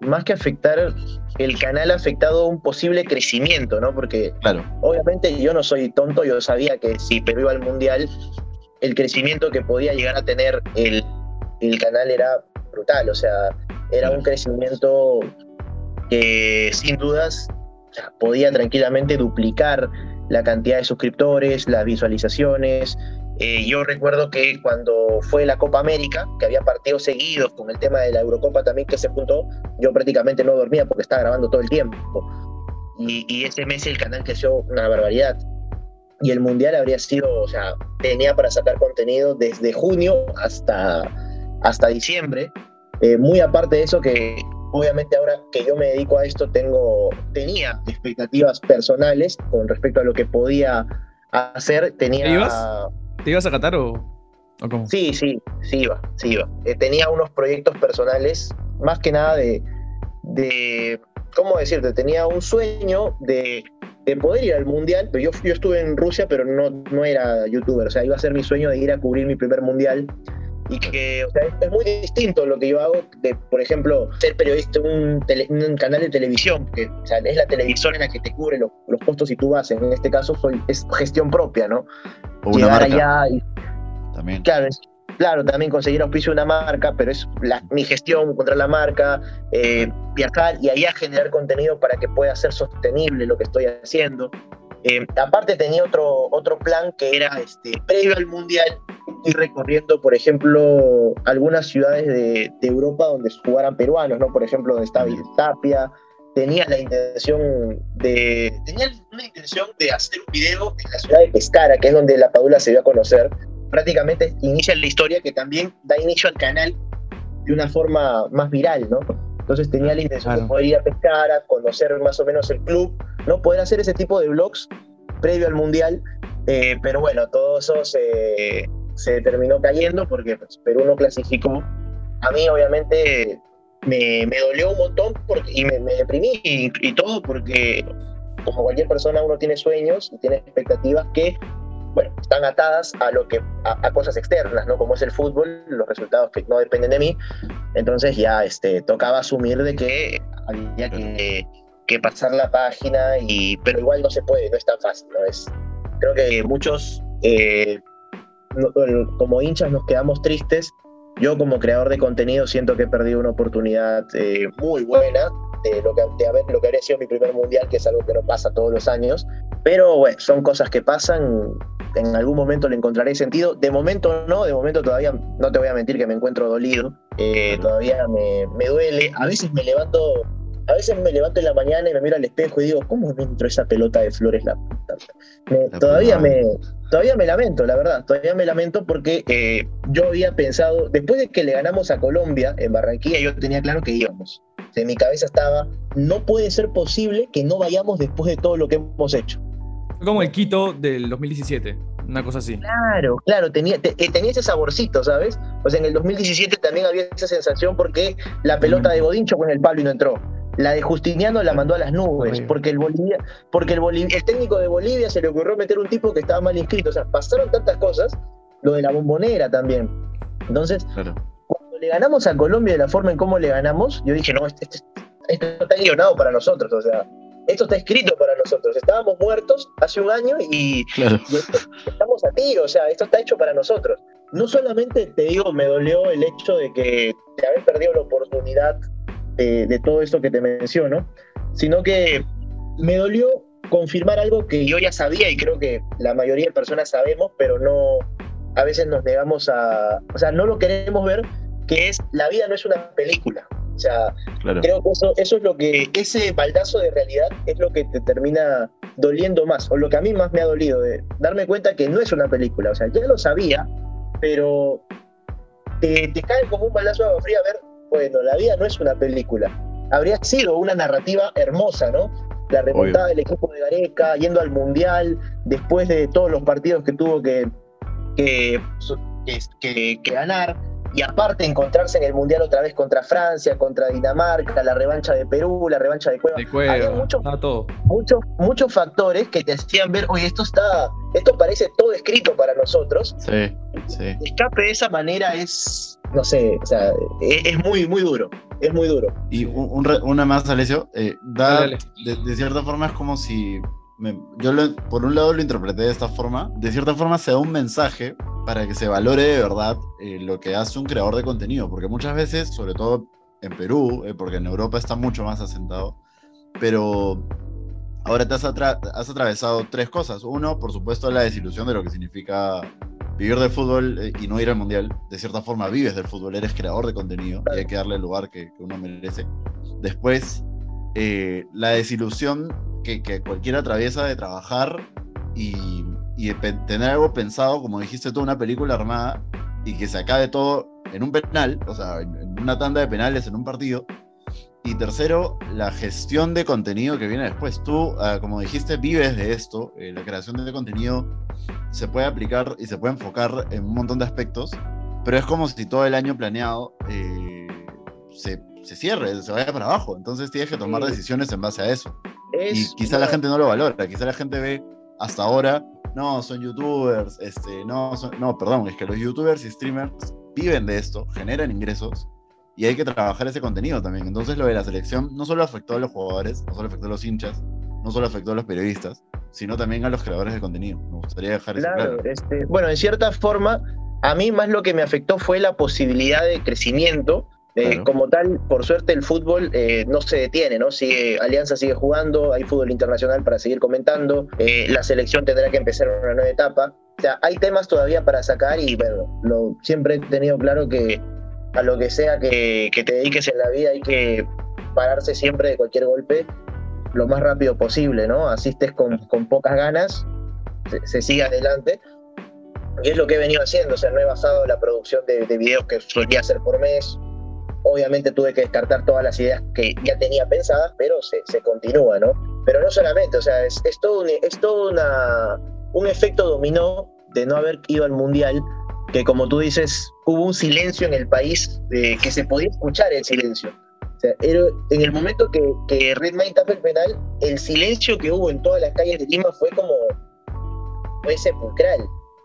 más que afectar el canal ha afectado un posible crecimiento, ¿no? Porque claro. obviamente yo no soy tonto, yo sabía que si Perú iba al mundial, el crecimiento que podía llegar a tener el, el canal era brutal, o sea, era un crecimiento que sin dudas podía tranquilamente duplicar la cantidad de suscriptores, las visualizaciones. Eh, yo recuerdo que cuando fue la Copa América, que había partidos seguidos con el tema de la Eurocopa también que se juntó, yo prácticamente no dormía porque estaba grabando todo el tiempo. Y, y ese mes el canal creció una barbaridad. Y el Mundial habría sido, o sea, tenía para sacar contenido desde junio hasta, hasta diciembre. Eh, muy aparte de eso que obviamente ahora que yo me dedico a esto tengo, tenía expectativas personales con respecto a lo que podía hacer. Tenía, ¿Te ibas? ¿Te ibas a Qatar o, o cómo? Sí, sí, sí iba, sí iba. Eh, tenía unos proyectos personales, más que nada de, de, ¿cómo decirte? Tenía un sueño de, de poder ir al Mundial. Yo, yo estuve en Rusia, pero no, no era youtuber, o sea, iba a ser mi sueño de ir a cubrir mi primer Mundial y que o sea, es muy distinto lo que yo hago de, por ejemplo, ser periodista en un, canal de televisión, que o sea, es la televisora en la que te cubre los, los y tú vas, en este caso soy, es gestión propia, ¿no? O una Llegar marca. allá y, También. claro, es- claro, también conseguir auspicio de una marca, pero es la- mi gestión, encontrar la marca, eh, viajar y allá generar contenido para que pueda ser sostenible lo que estoy haciendo. Eh, aparte tenía otro, otro plan que era este, previo al Mundial, ir recorriendo, por ejemplo, algunas ciudades de, de Europa donde jugaran peruanos, ¿no? Por ejemplo, donde estaba Tapia. Tenía la intención de. Tenía una intención de hacer un video en la ciudad de Pescara, que es donde la Padula se dio a conocer. Prácticamente inicia la historia que también da inicio al canal de una forma más viral, ¿no? Entonces tenía la intención Claro. de poder ir a Pescara, conocer más o menos el club, ¿no? Poder hacer ese tipo de vlogs previo al Mundial. eh, pero bueno, todo eso se, se terminó cayendo porque pues, Perú no clasificó. A mí, obviamente, me, me dolió un montón porque, y me, me deprimí y, y todo porque, como cualquier persona, uno tiene sueños y tiene expectativas que, bueno, están atadas a, lo que, a, a cosas externas, ¿no? Como es el fútbol, los resultados que no dependen de mí. Entonces ya este, tocaba asumir de que había que, que pasar la página, y, pero igual no se puede, no es tan fácil, ¿no? Es, creo que muchos, eh, como hinchas, nos quedamos tristes. Yo como creador de contenido siento que he perdido una oportunidad eh, muy buena de lo que, de haber, lo que habría sido mi primer mundial, que es algo que no pasa todos los años. Pero bueno, son cosas que pasan, en algún momento le encontraré sentido. De momento no, de momento todavía no te voy a mentir que me encuentro dolido, eh, todavía me, me duele. A veces me levanto, a veces me levanto en la mañana y me miro al espejo y digo, ¿cómo me entró esa pelota de flores la puta? Me- La todavía puta me, todavía me lamento, la verdad, todavía me lamento porque eh, yo había pensado, después de que le ganamos a Colombia en Barranquilla, yo tenía claro que íbamos. O sea, en mi cabeza estaba, no puede ser posible que no vayamos después de todo lo que hemos hecho. Como el Quito del 2017, una cosa así. Claro, claro, tenía, te- eh, tenía ese saborcito, ¿sabes? O sea, en el 2017 también había esa sensación porque la pelota de Godín chocó en el palo y no entró. La de Justiniano la mandó a las nubes, porque el Bolivia, porque el, el técnico de Bolivia se le ocurrió meter un tipo que estaba mal inscrito. O sea, pasaron tantas cosas, lo de la bombonera también. Entonces, Claro. cuando le ganamos a Colombia de la forma en cómo le ganamos, yo dije, no, este, este- esto está guionado para nosotros, o sea, esto está escrito para nosotros. Estábamos muertos hace un año y Claro. y esto- estamos a tiro, o sea, esto está hecho para nosotros. No solamente te digo, me dolió el hecho de que de haber perdido la oportunidad de, de todo esto que te menciono, sino que me dolió confirmar algo que yo ya sabía y creo que la mayoría de personas sabemos, pero no, a veces nos negamos a, o sea, no lo queremos ver, que es la vida no es una película. O sea, Claro. creo que eso, eso es lo que, ese baldazo de realidad es lo que te termina doliendo más, o lo que a mí más me ha dolido, de darme cuenta que no es una película, o sea, ya lo sabía, pero te, te cae como un baldazo de agua fría ver, bueno, la vida no es una película, habría sido una narrativa hermosa, ¿no? La remontada del equipo de Gareca, yendo al Mundial, después de todos los partidos que tuvo que, que, que, que- que ganar, y aparte encontrarse en el Mundial otra vez contra Francia, contra Dinamarca, la revancha de Perú, la revancha de Cueva. De Había cueva, mucho- estaba todo. Muchos, muchos factores que te hacían ver, oye, esto está, esto parece todo escrito para nosotros. Sí, sí. El escape de esa manera es, no sé, o sea, es, es muy, muy duro, es muy duro. Y un- un re- una más, Alessio. eh, da, de, de cierta forma es como si. me- yo lo- por un lado lo interpreté de esta forma. De cierta forma se da un mensaje para que se valore de verdad eh, lo que hace un creador de contenido, porque muchas veces, sobre todo en Perú, eh, porque en Europa está mucho más asentado, pero ahora te has, has, atravesado tres cosas. Uno, por supuesto, la desilusión de lo que significa vivir del fútbol eh, y no ir al mundial. De cierta forma, vives del fútbol, eres creador de contenido y hay que darle el lugar que, uno merece. Después, la desilusión que, que cualquiera atraviesa de trabajar y y tener algo pensado, como dijiste tú, una película armada y que se acabe todo en un penal, o sea, en una tanda de penales en un partido. Y tercero, la gestión de contenido que viene después. Tú, ah, como dijiste, vives de esto. Eh, la creación de contenido se puede aplicar y se puede enfocar en un montón de aspectos, pero es como si todo el año planeado eh, se, se, cierre, se vaya para abajo. Entonces tienes que tomar decisiones en base a eso. y quizá la gente no lo valora, quizá la gente ve hasta ahora no, son youtubers, este, no, no, perdón, es que los youtubers y streamers viven de esto, generan ingresos y hay que trabajar ese contenido también. Entonces lo de la selección no solo afectó a los jugadores, no solo afectó a los hinchas, no solo afectó a los periodistas, sino también a los creadores de contenido. Me gustaría dejar eso claro. Este, bueno, en cierta forma, a mí más lo que me afectó fue la posibilidad de crecimiento eh, como tal, por suerte el fútbol eh, no se detiene, ¿no? Sigue, Alianza sigue jugando, hay fútbol internacional para seguir comentando, eh, la selección tendrá que empezar una nueva etapa. O sea, hay temas todavía para sacar y bueno, lo, siempre he tenido claro que a lo que sea que, que, te dediques en la vida hay que pararse siempre de cualquier golpe lo más rápido posible, ¿no? Asistes con, con pocas ganas, se, se, sigue adelante. Y es lo que he venido haciendo, o sea, no he basado la producción de, de videos que solía hacer por mes, Obviamente tuve que descartar todas las ideas que ya tenía pensadas, pero se, se continúa, ¿no? Pero no solamente, o sea, es, es todo, un, es todo una, un efecto dominó de no haber ido al Mundial, que como tú dices, hubo un silencio en el país eh, que se podía escuchar el silencio. O sea, en el momento que, que Red Mine tapó el penal, el silencio que hubo en todas las calles de Lima fue como, fue sepulcral.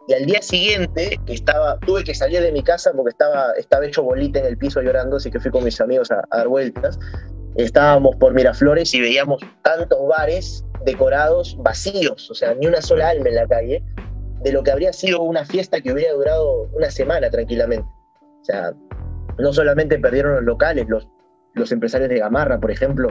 Y al día siguiente, que estaba, tuve que salir de mi casa porque estaba, estaba hecho bolita en el piso llorando, así que fui con mis amigos a, dar vueltas. Estábamos por Miraflores y veíamos tantos bares decorados vacíos, o sea, ni una sola alma en la calle, de lo que habría sido una fiesta que hubiera durado una semana tranquilamente. O sea, no solamente perdieron los locales, los, los empresarios de Gamarra, por ejemplo,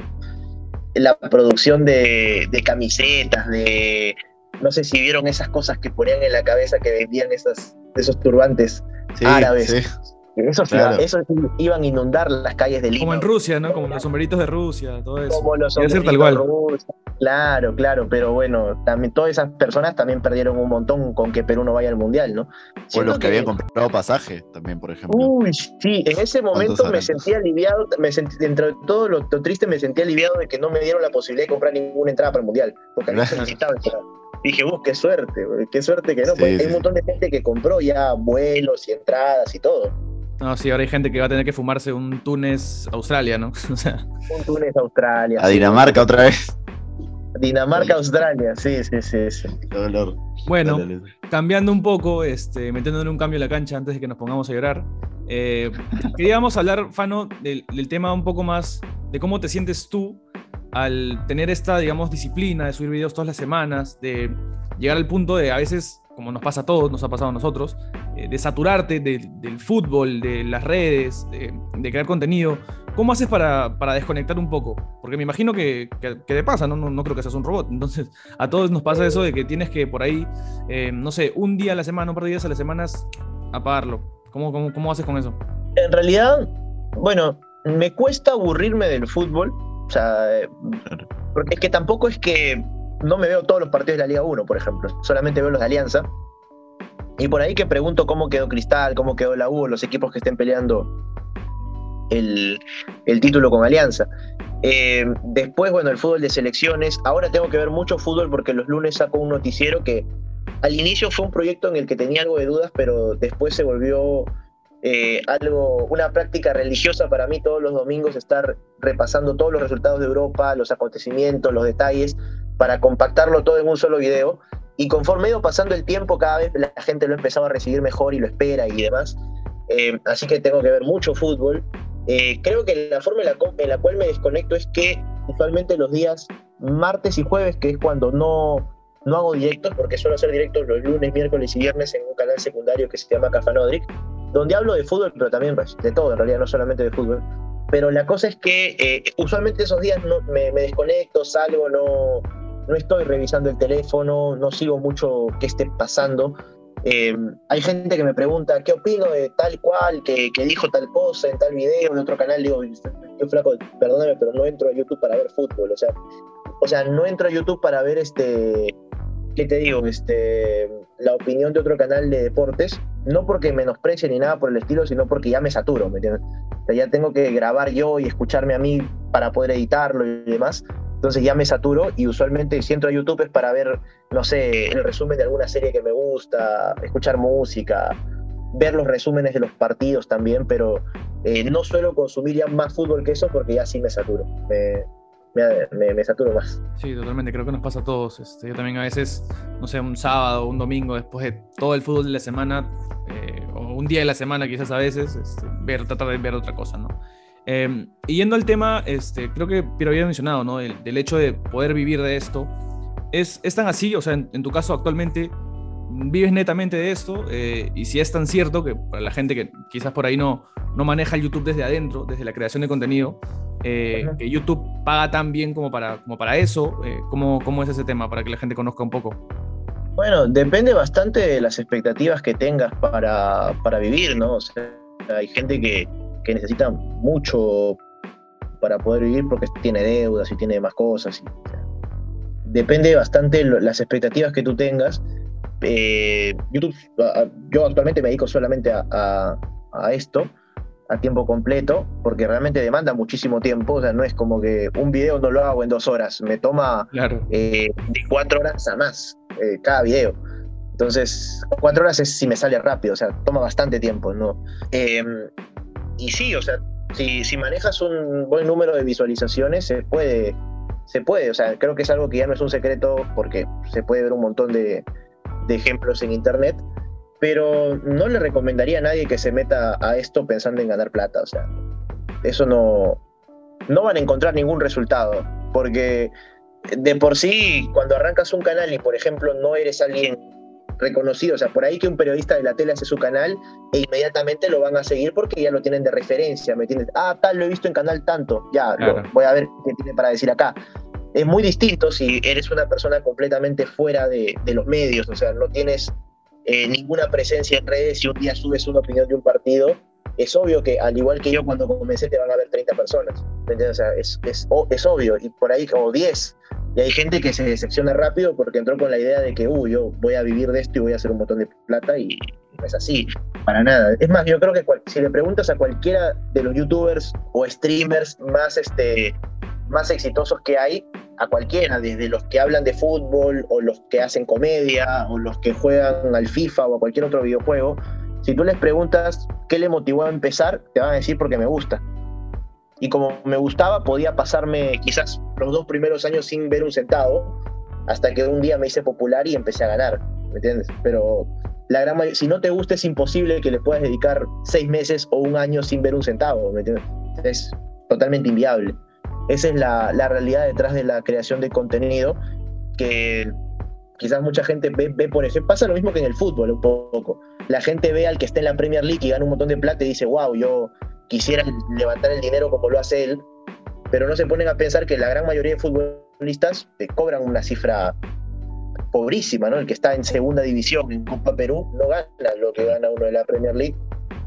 la producción de, de camisetas, de, no sé si vieron esas cosas que ponían en la cabeza que vendían esas, esos turbantes árabes. Sí. Esos, iban a inundar las calles de Lima. Como en Rusia, ¿no? Como los sombreritos de Rusia, todo eso. Como los sombreritos de Rusia. Claro, claro, pero bueno, también todas esas personas también perdieron un montón con que Perú no vaya al Mundial, ¿no? O los que, habían comprado pasaje también, por ejemplo. Uy, sí, en ese momento me sentí aliviado, me sentí, dentro de todo lo, triste me sentí aliviado de que no me dieron la posibilidad de comprar ninguna entrada para el Mundial, porque necesitaba entrar dije, vos, qué suerte, qué suerte que no. porque hay un montón de gente que compró ya vuelos y entradas y todo. No, sí, ahora hay gente que va a tener que fumarse un Túnez Australia, ¿no? o sea. Un Túnez Australia. A Dinamarca otra vez. Dinamarca, Australia, sí, sí, sí. sí. Dolor. Bueno, cambiando un poco, este, metiéndonos un cambio en la cancha antes de que nos pongamos a llorar. Eh, queríamos hablar, Fano, del, del, tema un poco más de cómo te sientes tú al tener esta, digamos, disciplina de subir videos todas las semanas, de llegar al punto de a veces, como nos pasa a todos, nos ha pasado a nosotros, eh, de saturarte del fútbol, de las redes, de, crear contenido, ¿cómo haces para, para, desconectar un poco? Porque me imagino que, que, te pasa, ¿no? ¿no? creo que seas un robot. Entonces, a todos nos pasa eso de que tienes que por ahí, eh, no sé, un día a la semana, un par de días a la semana, apagarlo. ¿Cómo, cómo, cómo haces con eso? En realidad, bueno, me cuesta aburrirme del fútbol o sea, porque es que tampoco es que no me veo todos los partidos de la Liga 1, por ejemplo. Solamente veo los de Alianza. Y por ahí que pregunto cómo quedó Cristal, cómo quedó la U, los equipos que estén peleando el, título con Alianza. Eh, después, bueno, el fútbol de selecciones. Ahora tengo que ver mucho fútbol porque los lunes saco un noticiero que al inicio fue un proyecto en el que tenía algo de dudas, pero después se volvió eh, algo, una práctica religiosa para mí todos los domingos estar repasando todos los resultados de Europa, los acontecimientos, los detalles, para compactarlo todo en un solo video. Y conforme ido pasando el tiempo, cada vez la gente lo ha empezado a recibir mejor y lo espera y demás. Eh, así que tengo que ver mucho fútbol. Eh, creo que la forma en la, en la cual me desconecto es que usualmente los días martes y jueves, que es cuando no, no hago directos porque suelo hacer directos los lunes, miércoles y viernes en un canal secundario que se llama Cafanodric, donde hablo de fútbol, pero también pues, de todo, en realidad, no solamente de fútbol. Pero la cosa es que eh, usualmente esos días no, me, desconecto, salgo, no, no estoy revisando el teléfono, no sigo mucho qué esté pasando. Eh, hay gente que me pregunta qué opino de tal cual, que, que, dijo tal cosa en tal video, en otro canal. Digo, yo flaco, perdóname, pero no entro a YouTube para ver fútbol. O sea, o sea, no entro a YouTube para ver este, ¿qué te digo? Este, la opinión de otro canal de deportes, no porque menosprecie ni nada por el estilo, sino porque ya me saturo, ¿me entiendes? O sea, ya tengo que grabar yo y escucharme a mí para poder editarlo y demás. Entonces ya me saturo y usualmente si entro a YouTube es para ver, no sé, el resumen de alguna serie que me gusta, escuchar música, ver los resúmenes de los partidos también, pero eh, no suelo consumir ya más fútbol que eso porque ya sí me saturo. Me, me, saturo más. Sí, totalmente, creo que nos pasa a todos. Este, yo también a veces, no sé, un sábado un domingo después de todo el fútbol de la semana, eh, o un día de la semana quizás a veces, este, ver, tratar de ver otra cosa, ¿no? Em, y yendo al tema, este, creo que Piero había mencionado, ¿no? El, del hecho de poder vivir de esto. ¿Es, es tan así? O sea, en, tu caso actualmente, ¿vives netamente de esto? Eh, y si es tan cierto que para la gente que quizás por ahí no, no maneja el YouTube desde adentro, desde la creación de contenido, eh, que YouTube paga tan bien como para, como para eso. Eh, ¿cómo, ¿Cómo es ese tema para que la gente conozca un poco? Bueno, depende bastante de las expectativas que tengas para, para vivir, ¿no? O sea, hay gente que, que, necesita mucho para poder vivir porque tiene deudas y tiene demás cosas. depende bastante las expectativas que tú tengas. Eh, YouTube, yo actualmente me dedico solamente a, a, a esto a tiempo completo, porque realmente demanda muchísimo tiempo, o sea, no es como que un video no lo hago en dos horas, me toma eh, de cuatro horas a más eh, cada video. Entonces, cuatro horas es si me sale rápido, o sea, toma bastante tiempo, ¿no? Y sí, o sea, si, si, manejas un buen número de visualizaciones, se puede, se puede, o sea, creo que es algo que ya no es un secreto porque se puede ver un montón de, de ejemplos en internet, pero no le recomendaría a nadie que se meta a esto pensando en ganar plata. O sea, eso no, no van a encontrar ningún resultado, porque de por sí, cuando arrancas un canal y, por ejemplo, no eres alguien reconocido, o sea, por ahí que un periodista de la tele hace su canal e inmediatamente lo van a seguir porque ya lo tienen de referencia, ¿me entiendes? Ah, tal, lo he visto en canal tanto, ya, voy a ver qué tiene para decir acá. Es muy distinto si eres una persona completamente fuera de, de los medios, o sea, no tienes eh, ninguna presencia en redes, si un día subes una opinión de un partido, es obvio que al igual que yo cuando comencé te van a ver 30 personas, O sea, es, es, es, obvio, y por ahí como 10. Y hay gente que se decepciona rápido porque entró con la idea de que, uy, yo voy a vivir de esto y voy a hacer un montón de plata y no es así, para nada. Es más, yo creo que si le preguntas a cualquiera de los youtubers o streamers más, este, más exitosos que hay, a cualquiera, desde los que hablan de fútbol o los que hacen comedia o los que juegan al FIFA o a cualquier otro videojuego, si tú les preguntas qué le motivó a empezar, te van a decir porque me gusta. Y como me gustaba, podía pasarme quizás los dos primeros años sin ver un centavo, hasta que un día me hice popular y empecé a ganar, ¿me entiendes? Pero la gran si no te gusta es imposible que le puedas dedicar seis meses o un año sin ver un centavo, ¿me entiendes? Es totalmente inviable. Esa es la, realidad detrás de la creación de contenido que quizás mucha gente ve, ve, por ejemplo, pasa lo mismo que en el fútbol un poco. La gente ve al que está en la Premier League y gana un montón de plata y dice, wow, yo quisiera levantar el dinero como lo hace él, pero no se ponen a pensar que la gran mayoría de futbolistas cobran una cifra pobrísima, ¿no? El que está en segunda división en Copa Perú no gana lo que gana uno de la Premier League.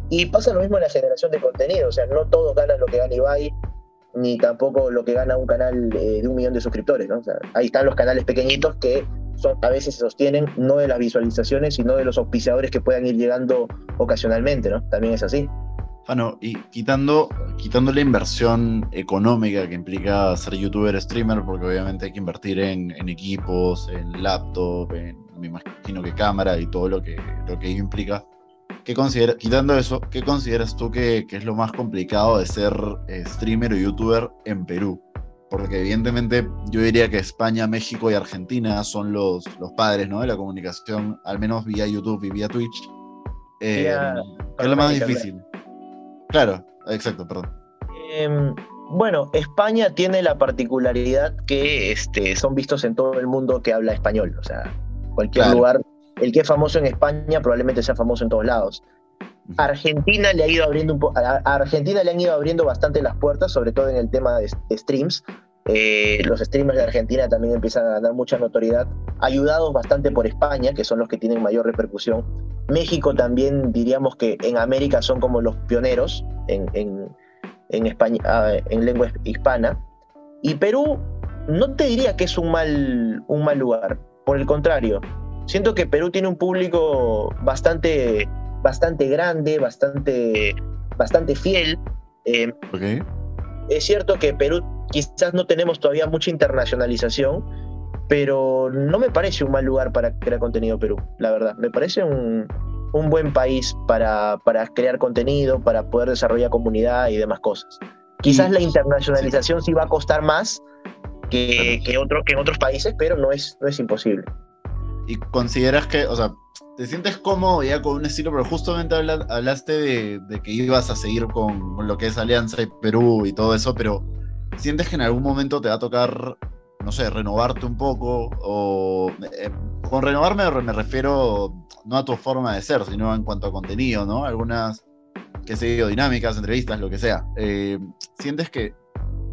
Y pasa lo mismo en la generación de contenido, o sea, no todos ganan lo que gana Ibai, ni tampoco lo que gana un canal eh, de un millón de suscriptores, ¿no? ahí están los canales pequeñitos que a veces se sostienen no de las visualizaciones, sino de los auspiciadores que puedan ir llegando ocasionalmente, ¿no? También es así. Bueno, y quitando, quitando la inversión económica que implica ser youtuber, streamer, porque obviamente hay que invertir en, en equipos, en laptop, en, me imagino que cámara y todo lo que, lo que implica, ¿Qué considera, quitando eso, ¿qué consideras tú que, que es lo más complicado de ser eh, streamer o youtuber en Perú? Porque evidentemente yo diría que España, México y Argentina son los, los padres ¿no? de la comunicación, al menos vía YouTube y vía Twitch. Eh, ¿Qué es lo más difícil? Claro, exacto, perdón. Em, Bueno, España tiene la particularidad que este, son vistos en todo el mundo que habla español. O sea, cualquier lugar, el que es famoso en España probablemente sea famoso en todos lados. Argentina le ha ido abriendo un a Argentina le han ido abriendo bastante las puertas, sobre todo en el tema de, streams. Eh, los streamers de Argentina también empiezan a ganar mucha notoriedad, ayudados bastante por España, que son los que tienen mayor repercusión. México también diríamos que en América son como los pioneros en, en, España, ah, en lengua hispana. Y Perú no te diría que es un mal, un mal lugar, por el contrario, siento que Perú tiene un público bastante bastante grande, bastante, bastante fiel. Eh, es cierto que Perú quizás no tenemos todavía mucha internacionalización, pero no me parece un mal lugar para crear contenido Perú, la verdad. Me parece un, un buen país para, para, crear contenido, para poder desarrollar comunidad y demás cosas. Quizás la internacionalización sí. va a costar más que, que, otro, que en otros países, pero no es, no es imposible. ¿Y consideras que, o sea, te sientes cómodo ya con un estilo, pero justamente hablaste de, que ibas a seguir con, lo que es Alianza y Perú y todo eso, pero ¿sientes que en algún momento te va a tocar, no sé, renovarte un poco? O eh, con renovarme me refiero no a tu forma de ser, sino en cuanto a contenido, ¿no? Algunas, que sé yo, dinámicas, entrevistas, lo que sea. Eh, ¿Sientes que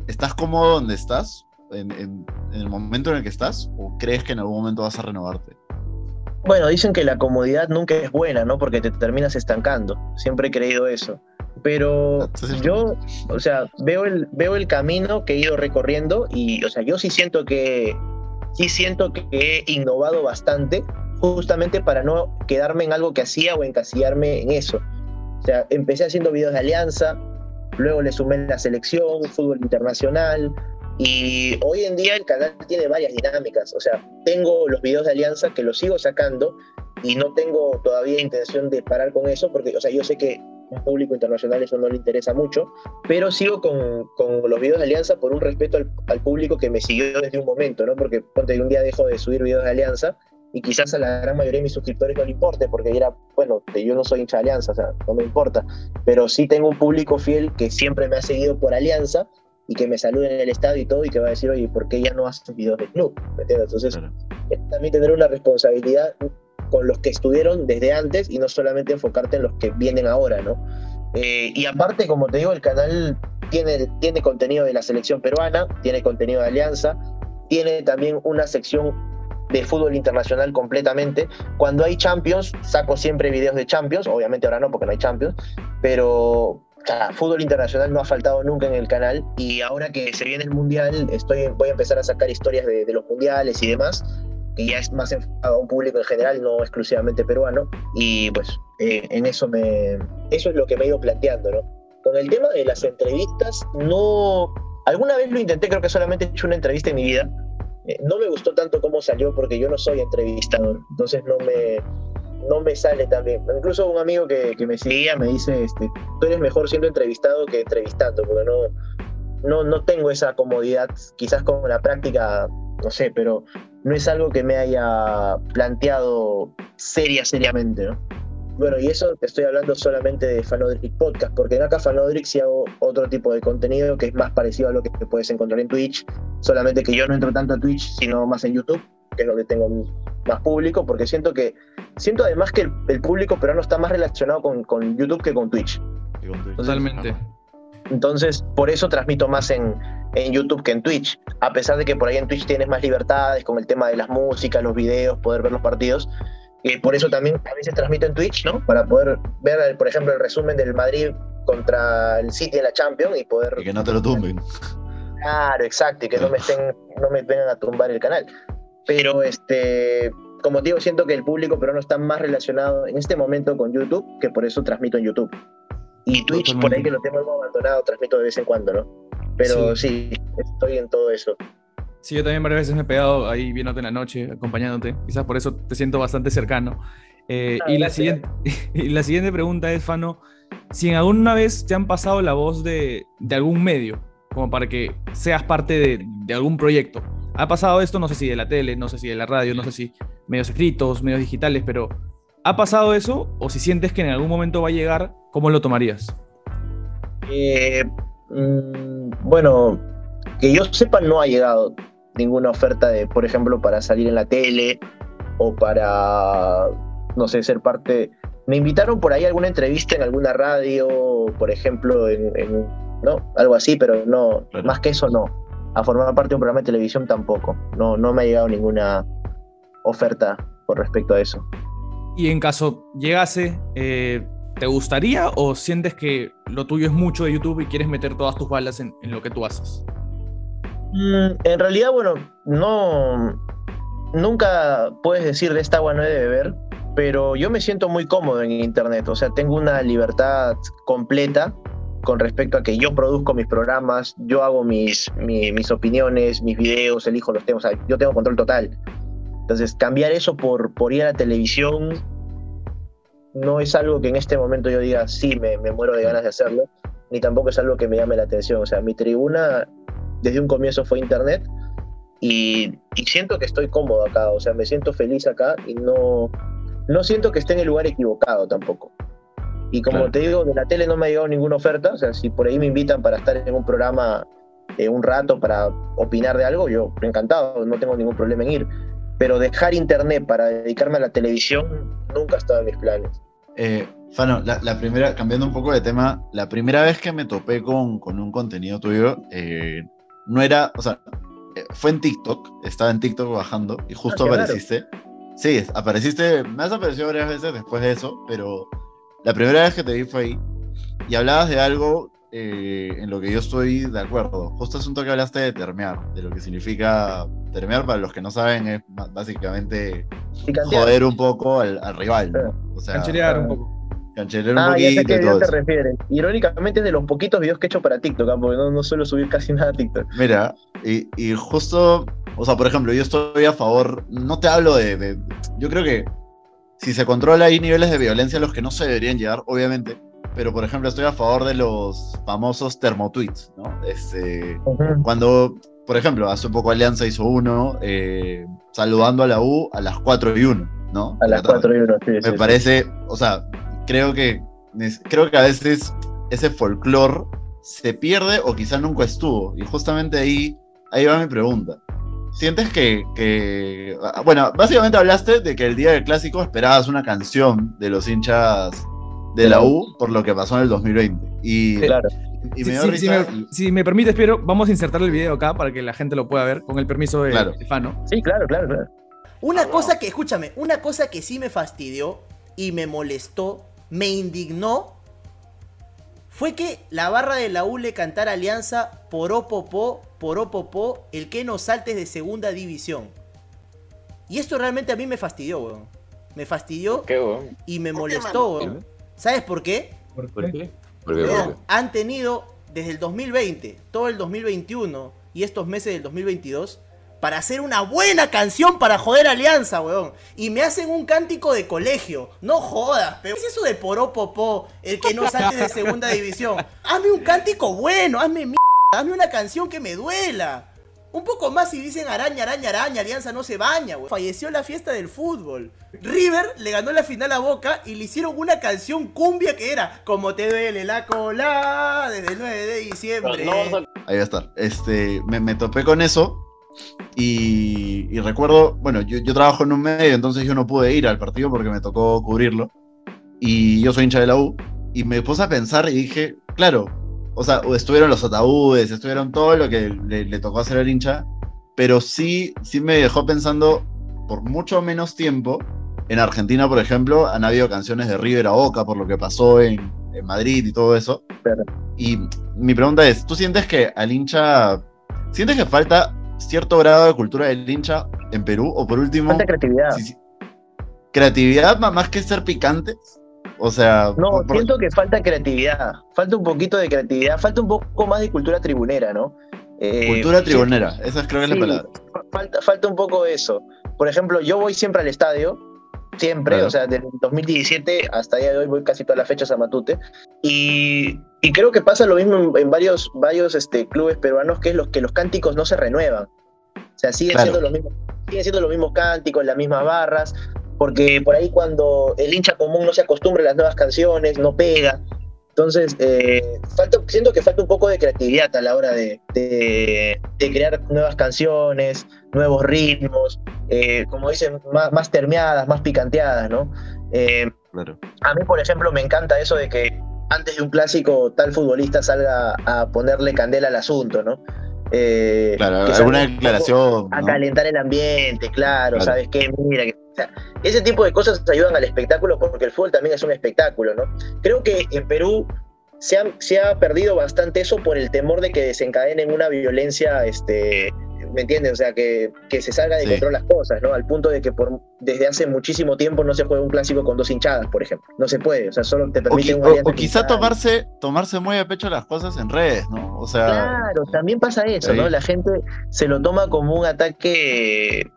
estás cómodo donde estás? en el momento en el que estás? ¿O crees que en algún momento vas a renovarte? Bueno, dicen que la comodidad nunca es buena, ¿no? Porque te terminas estancando. Siempre he creído eso. Pero yo, o sea, veo el, veo el camino que he ido recorriendo y, o sea, yo sí siento que, sí siento que he innovado bastante justamente para no quedarme en algo que hacía o encasillarme en eso. O sea, empecé haciendo videos de alianza, luego le sumé la selección, fútbol internacional, y hoy en día el canal tiene varias dinámicas, o sea, tengo los videos de Alianza que los sigo sacando y no tengo todavía intención de parar con eso, porque, o sea, yo sé que un público internacional eso no le interesa mucho, pero sigo con, con los videos de Alianza por un respeto al, al, público que me siguió desde un momento, ¿no? Porque ponte un día dejo de subir videos de Alianza y quizás a la gran mayoría de mis suscriptores no le importe, porque dirá, bueno, yo no soy hincha de Alianza, o sea, no me importa, pero sí tengo un público fiel que siempre me ha seguido por Alianza y que me saluden en el estadio y todo y que va a decir, oye, ¿por qué ya no haces videos de club? Entonces, también tener una responsabilidad con los que estuvieron desde antes y no solamente enfocarte en los que vienen ahora, ¿no? Eh, y aparte, como te digo, el canal tiene, tiene contenido de la selección peruana, tiene contenido de Alianza, tiene también una sección de fútbol internacional completamente. Cuando hay Champions, saco siempre videos de Champions, obviamente ahora no porque no hay Champions, pero fútbol internacional no ha faltado nunca en el canal y ahora que se viene el mundial estoy, voy a empezar a sacar historias de, los mundiales y demás que ya es más enfocado a un público en general, no exclusivamente peruano y pues eh, en eso me eso es lo que me he ido planteando, ¿no? Con el tema de las entrevistas no alguna vez lo intenté, creo que solamente he hecho una entrevista en mi vida. Eh, no me gustó tanto cómo salió porque yo no soy entrevistador, entonces no me no me sale también. Incluso un amigo que, que, me seguía me dice, este, tú eres mejor siendo entrevistado que entrevistando, porque no, no, no tengo esa comodidad, quizás con la práctica, no sé, pero no es algo que me haya planteado seria, seriamente, ¿no? Bueno, y eso te estoy hablando solamente de Fanodric Podcast, porque en acá Fanodric sí hago otro tipo de contenido que es más parecido a lo que puedes encontrar en Twitch, solamente que yo no entro tanto a Twitch, sino más en YouTube, que es donde tengo más público, porque siento que siento además que el, público peruano está más relacionado con, con, YouTube que con Twitch. Totalmente. Entonces, por eso transmito más en, en, YouTube que en Twitch. A pesar de que por ahí en Twitch tienes más libertades con el tema de las músicas, los videos, poder ver los partidos. Y por eso también a veces transmito en Twitch, ¿no? Para poder ver, por ejemplo, el resumen del Madrid contra el City en la Champions y poder. Y que no te lo tumben. Claro, exacto, y que no me estén, no me vengan a tumbar el canal. Pero este, como digo, siento que el público pero no está más relacionado en este momento con YouTube, que por eso transmito en YouTube. Y Twitch, por ahí que lo tengo abandonado, transmito de vez en cuando, ¿no? Pero sí. estoy en todo eso. Sí, yo también varias veces me he pegado ahí viéndote en la noche, acompañándote. Quizás por eso te siento bastante cercano. Eh, ah, y, la siguiente, y la siguiente pregunta es, Fano, si en alguna vez te han pasado la voz de, de algún medio, como para que seas parte de, de algún proyecto, ha pasado esto, no sé si de la tele, no sé si de la radio, no sé si medios escritos, medios digitales, pero ¿ha pasado eso? O si sientes que en algún momento va a llegar, ¿cómo lo tomarías? Eh, Mm, bueno, que yo sepa, no ha llegado ninguna oferta de, por ejemplo, para salir en la tele o para, no sé, ser parte. Me invitaron por ahí a alguna entrevista en alguna radio, por ejemplo, en, ¿no? Algo así, pero no, más que eso no. A formar parte de un programa de televisión tampoco. No, no me ha llegado ninguna oferta con respecto a eso. Y en caso llegase, eh, ¿te gustaría o sientes que lo tuyo es mucho de YouTube y quieres meter todas tus balas en, lo que tú haces? Mm, en realidad, bueno, no. Nunca puedes decir de esta agua no he de beber, pero yo me siento muy cómodo en Internet. O sea, tengo una libertad completa con respecto a que yo produzco mis programas, yo hago mis, mis, opiniones, mis videos, elijo los temas, o sea, yo tengo control total. Entonces, cambiar eso por, por ir a la televisión no es algo que en este momento yo diga, sí, me, me muero de ganas de hacerlo, ni tampoco es algo que me llame la atención. O sea, mi tribuna desde un comienzo fue Internet y, y, siento que estoy cómodo acá, o sea, me siento feliz acá y no, no siento que esté en el lugar equivocado tampoco. Y como te digo, de la tele no me ha llegado ninguna oferta, o sea, si por ahí me invitan para estar en un programa eh, un rato para opinar de algo, yo encantado, no tengo ningún problema en ir. Pero dejar internet para dedicarme a la televisión nunca ha estado en mis planes. Eh, Fano, la, primera, cambiando un poco de tema, la primera vez que me topé con, con un contenido tuyo, eh, no era, o sea, eh, fue en TikTok, estaba en TikTok bajando y justo ah, apareciste. Sí, apareciste, me has aparecido varias veces después de eso, pero la primera vez que te vi fue ahí y hablabas de algo eh, en lo que yo estoy de acuerdo. Justo asunto que hablaste de termear, de lo que significa termear, para los que no saben, es básicamente joder un poco al, rival, O sea, cancherear un poco. Cancherear un ah, poquito. Ya sé qué te refieres. Irónicamente es de los poquitos videos que he hecho para TikTok, ¿ah? porque no, no suelo subir casi nada a TikTok. Mira, y, y justo, o sea, por ejemplo, yo estoy a favor, no te hablo de, de yo creo que si se controla hay niveles de violencia a los que no se deberían llegar, obviamente, pero por ejemplo estoy a favor de los famosos termotweets, ¿no? Este, Cuando, por ejemplo, hace poco Alianza hizo uno eh, saludando a la U a las 4 y 1, ¿no? A las 4 y 1, sí. Me parece, o sea, creo que, creo que a veces ese folclore se pierde o quizá nunca estuvo. Y justamente ahí, ahí va mi pregunta. ¿Sientes que, Bueno, básicamente hablaste de que el día del clásico esperabas una canción de los hinchas de la U por lo que pasó en el 2020. Y, claro. Y me si, me, si, me, permites, Piero, vamos a insertar el video acá para que la gente lo pueda ver con el permiso de claro. Stefano. Sí, claro, claro, claro. Una cosa que, escúchame, una cosa que sí me fastidió y me molestó, me indignó, fue que la barra de la U le cantara Alianza por Opopó, por Opopó, el que no saltes de segunda división. Y esto realmente a mí me fastidió, weón. Me fastidió y me molestó, weón. ¿Sabes por qué? ¿Por qué? Porque han tenido desde el 2020, todo el 2021 y estos meses del 2022 para hacer una buena canción para joder Alianza, weón. Y me hacen un cántico de colegio. No jodas, pero ¿qué es eso de poropopó? El que no salte de segunda división. Hazme un cántico bueno, hazme mierda, hazme una canción que me duela. Un poco más si dicen araña, araña, araña, Alianza no se baña, güey. Falleció la fiesta del fútbol. River le ganó la final a Boca y le hicieron una canción cumbia que era Como te duele la cola desde el 9 de diciembre. Ahí va a estar. Este, me, topé con eso y, recuerdo, bueno, yo, yo, trabajo en un medio, entonces yo no pude ir al partido porque me tocó cubrirlo. Y yo soy hincha de la U. Y me puse a pensar y dije, claro, o sea, estuvieron los ataúdes, estuvieron todo lo que le, tocó hacer al hincha, pero sí, sí me dejó pensando por mucho menos tiempo. En Argentina, por ejemplo, han habido canciones de River a Boca por lo que pasó en, Madrid y todo eso. Y mi pregunta es, ¿tú sientes que al hincha, sientes que falta cierto grado de cultura del hincha en Perú? O por último... Falta creatividad. ¿Creatividad más que ser picantes? O sea. No, siento que falta creatividad. Falta un poquito de creatividad. Falta un poco más de cultura tribunera, ¿no? Eh, cultura tribunera, esa creo que es la palabra. Falta, falta un poco de eso. Por ejemplo, yo voy siempre al estadio, siempre, o sea, desde 2017 hasta día de hoy voy casi todas las fechas a Matute. Y, y creo que pasa lo mismo en, varios, varios este, clubes peruanos, que es los que los cánticos no se renuevan. O sea, siguen, siendo los mismos, siguen siendo los mismos cánticos, las mismas barras, porque por ahí cuando el hincha común no se acostumbra a las nuevas canciones, no pega. Entonces, eh, falta, siento que falta un poco de creatividad a la hora de, de, crear nuevas canciones, nuevos ritmos, eh, como dicen, más, más, termeadas, más picanteadas, ¿no? Eh, claro. A mí, por ejemplo, me encanta eso de que antes de un clásico tal futbolista salga a ponerle candela al asunto, ¿no? claro, alguna declaración. A calentar el ambiente, claro, ¿sabes qué? Mira, que ese tipo de cosas ayudan al espectáculo porque el fútbol también es un espectáculo, ¿no? Creo que en Perú se ha, se ha perdido bastante eso por el temor de que desencadenen una violencia, este, ¿me entiendes? O sea, que, que se salga de control las cosas, ¿no? Al punto de que por, desde hace muchísimo tiempo no se juega un clásico con dos hinchadas, por ejemplo. No se puede, o sea, solo te permite un O, quizá tomarse, tomarse muy a pecho las cosas en redes, ¿no? O sea... Claro, también pasa eso, ¿no? La gente se lo toma como un ataque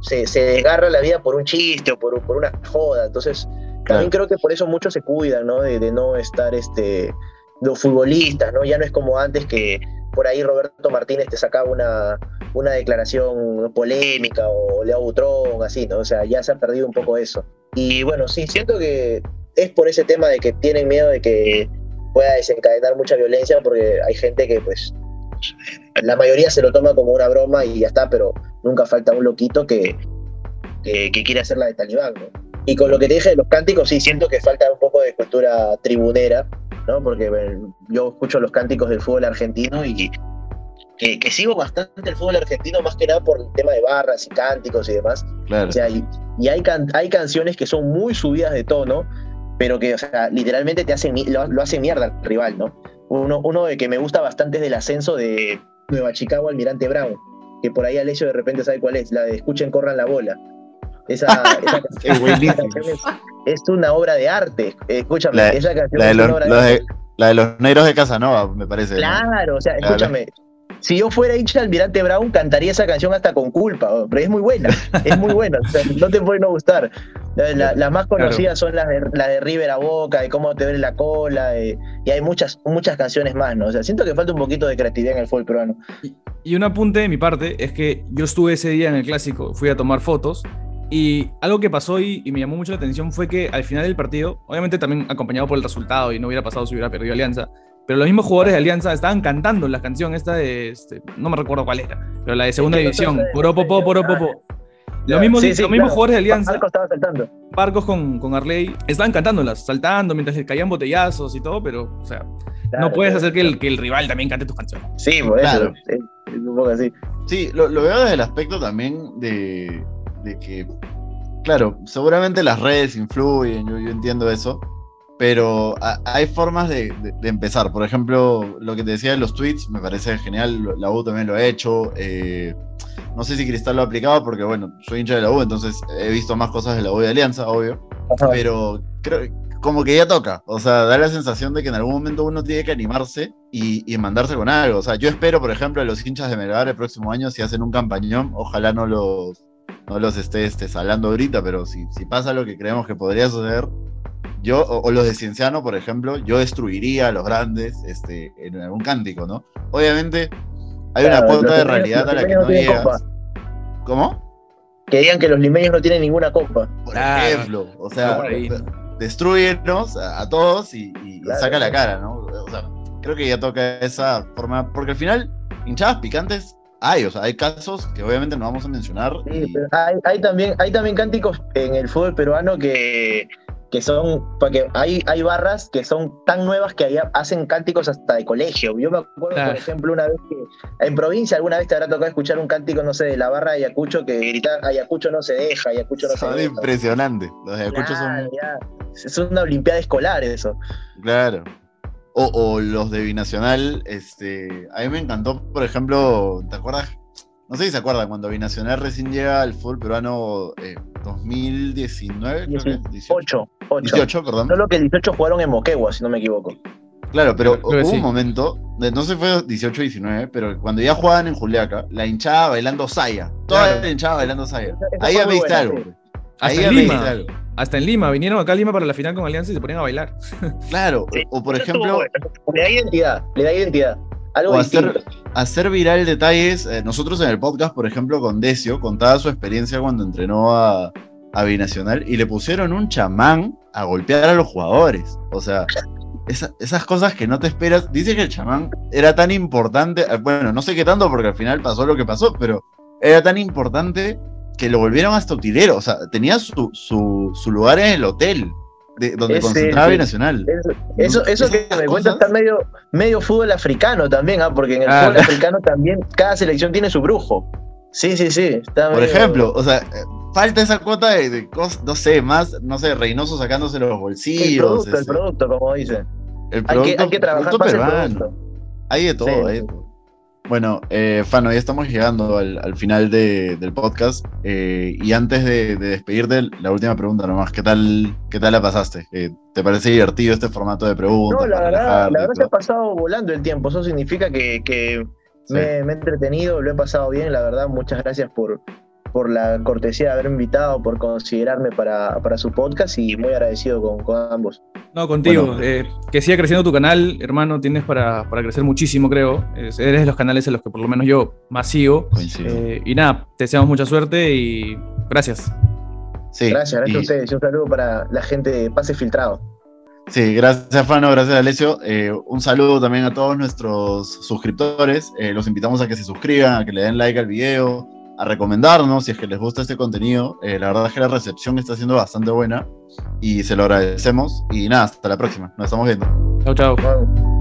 se, desgarra la vida por un chiste o por, por una joda. Entonces, también creo que por eso muchos se cuidan, ¿no? De, no estar, este, los futbolistas, ¿no? Ya no es como antes que por ahí Roberto Martínez te sacaba una, una declaración polémica o Leo Butrón, así, ¿no? O sea, ya se ha perdido un poco eso. Y bueno, sí, siento que es por ese tema de que tienen miedo de que pueda desencadenar mucha violencia porque hay gente que pues la mayoría se lo toma como una broma y ya está, pero nunca falta un loquito que, que, quiere hacer la de talibán, Y con lo que te dije de los cánticos, sí, siento que falta un poco de cultura tribunera, ¿no? Porque yo escucho los cánticos del fútbol argentino y que, sigo bastante el fútbol argentino más que nada por el tema de barras y cánticos y demás. Claro. O sea, y, hay, hay canciones que son muy subidas de tono, pero que, o sea, literalmente te hacen, lo, lo hace mierda al rival, ¿no? Uno, uno de que me gusta bastante es del ascenso de Nueva Chicago Almirante Brown, que por ahí Alessio de repente sabe cuál es, la de Escuchen, corran la bola. Esa, canción es, una obra de arte. Escúchame, la, esa canción de los, la de los negros de Casanova, me parece. Claro, o sea, escúchame, si yo fuera hincha de Almirante Brown, cantaría esa canción hasta con culpa, pero es muy buena, es muy buena, no te puede no gustar. Las más conocidas son las de, la de River a Boca, de cómo te duele la cola, y hay muchas, muchas canciones más, ¿no? O sea, siento que falta un poquito de creatividad en el fútbol peruano. Y, y un apunte de mi parte es que yo estuve ese día en el clásico, fui a tomar fotos, y algo que pasó y, y, me llamó mucho la atención fue que al final del partido, obviamente también acompañado por el resultado y no hubiera pasado si hubiera perdido Alianza, pero los mismos jugadores de Alianza estaban cantando la canción esta de, este, no me recuerdo cuál era, pero la de segunda división, Poropopo, Poropopo. Los mismos, los mismos jugadores de Alianza, Barcos estaba saltando. Barcos con, con Arley, estaban cantándolas, saltando mientras les caían botellazos y todo, pero, o sea, no puedes hacer que el, que el rival también cante tus canciones. Sí, por eso, es, un poco así. Sí, lo, lo, veo desde el aspecto también de, de que, claro, seguramente las redes influyen, yo, yo entiendo eso, pero hay formas de, empezar. Por ejemplo, lo que te decía de los tweets me parece genial. La U también lo ha hecho. Eh, no sé si Cristal lo ha aplicado porque, bueno, soy hincha de la U, entonces he visto más cosas de la U de Alianza, obvio. Pero creo como que ya toca. O sea, da la sensación de que en algún momento uno tiene que animarse y, y mandarse con algo. O sea, yo espero, por ejemplo, a los hinchas de Melgar el próximo año, si hacen un campañón, ojalá no los, no los esté, esté salando ahorita, pero si, si pasa lo que creemos que podría suceder, yo, o, los de Cienciano, por ejemplo, yo destruiría a los grandes este, en algún cántico, ¿no? Obviamente, hay una cuota de realidad a la que no, llegas. ¿Cómo? Que digan que los limeños no tienen ninguna copa. Por ejemplo, o sea, destruyenos a, todos y, saca la cara, ¿no? O sea, creo que ya toca esa forma, porque al final, hinchadas picantes hay, o sea, hay casos que obviamente no vamos a mencionar. Sí, pero hay, hay, también, hay también cánticos en el fútbol peruano que que son, porque hay, hay barras que son tan nuevas que ahí hacen cánticos hasta de colegio. Yo me acuerdo, por ejemplo, una vez que en provincia alguna vez te habrá tocado escuchar un cántico, no sé, de la barra de Ayacucho que grita Ayacucho no se deja, Ayacucho no se deja. impresionante. Los Ayacuchos son... Es una olimpiada escolar eso. Claro. O, o, los de Binacional, este, a mí me encantó, por ejemplo, ¿te acuerdas? No sé si se acuerdan, cuando Binacional recién llega al fútbol peruano eh, 2019, 18, 18, perdón. Solo que el 18 jugaron en Moquegua, si no me equivoco. Claro, pero hubo un momento, no sé si fue 18 19, pero cuando ya jugaban en Juliaca, la hinchada bailando saya. Toda la hinchada bailando saya. Ahí ya me diste algo. Hasta en Lima. Hasta en Lima. Vinieron acá a Lima para la final con Alianza y se ponían a bailar. Claro. O por ejemplo. Le da identidad. Le da identidad. Algo hacer, hacer, viral detalles. Eh, nosotros en el podcast, por ejemplo, con Decio, contaba su experiencia cuando entrenó a, a Binacional y le pusieron un chamán a golpear a los jugadores. O sea, esas cosas que no te esperas. Dice que el chamán era tan importante, eh, bueno, no sé qué tanto porque al final pasó lo que pasó, pero era tan importante que lo volvieron hasta utilero. O sea, tenía su, su, lugar en el hotel. De, donde concentraba Binacional. Eso, eso, que me cuenta está medio, medio fútbol africano también, ¿ah? porque en el fútbol africano también cada selección tiene su brujo. Sí, sí, sí. Por ejemplo, o sea, falta esa cuota de, no sé, más, no sé, Reynoso sacándose los bolsillos. El producto, el producto, como dicen. El producto, hay, que, trabajar más peruano. Hay de todo, hay Bueno, eh, Fano, ya estamos llegando al, final del podcast. Eh, y antes de, despedirte, la última pregunta nomás. ¿Qué tal, qué tal la pasaste? Eh, ¿Te parece divertido este formato de preguntas? No, la verdad, la verdad que ha pasado volando el tiempo. Eso significa que, me, me, he entretenido, lo he pasado bien. La verdad, muchas gracias por, por la cortesía de haberme invitado, por considerarme para, su podcast y muy agradecido con, ambos. No, contigo. Eh, que siga creciendo tu canal, hermano. Tienes para, crecer muchísimo, creo. eres de los canales en los que por lo menos yo más sigo. Eh, y nada, te deseamos mucha suerte y gracias. Sí, gracias, gracias a ustedes. Un saludo para la gente de Pase Filtrado. Sí, gracias Fano, gracias Alessio. Eh, un saludo también a todos nuestros suscriptores. los invitamos a que se suscriban, a que le den like al video, a recomendarnos si es que les gusta este contenido. Eh, la verdad es que la recepción está siendo bastante buena y se lo agradecemos. Y nada, hasta la próxima. Nos estamos viendo. Chao, chao.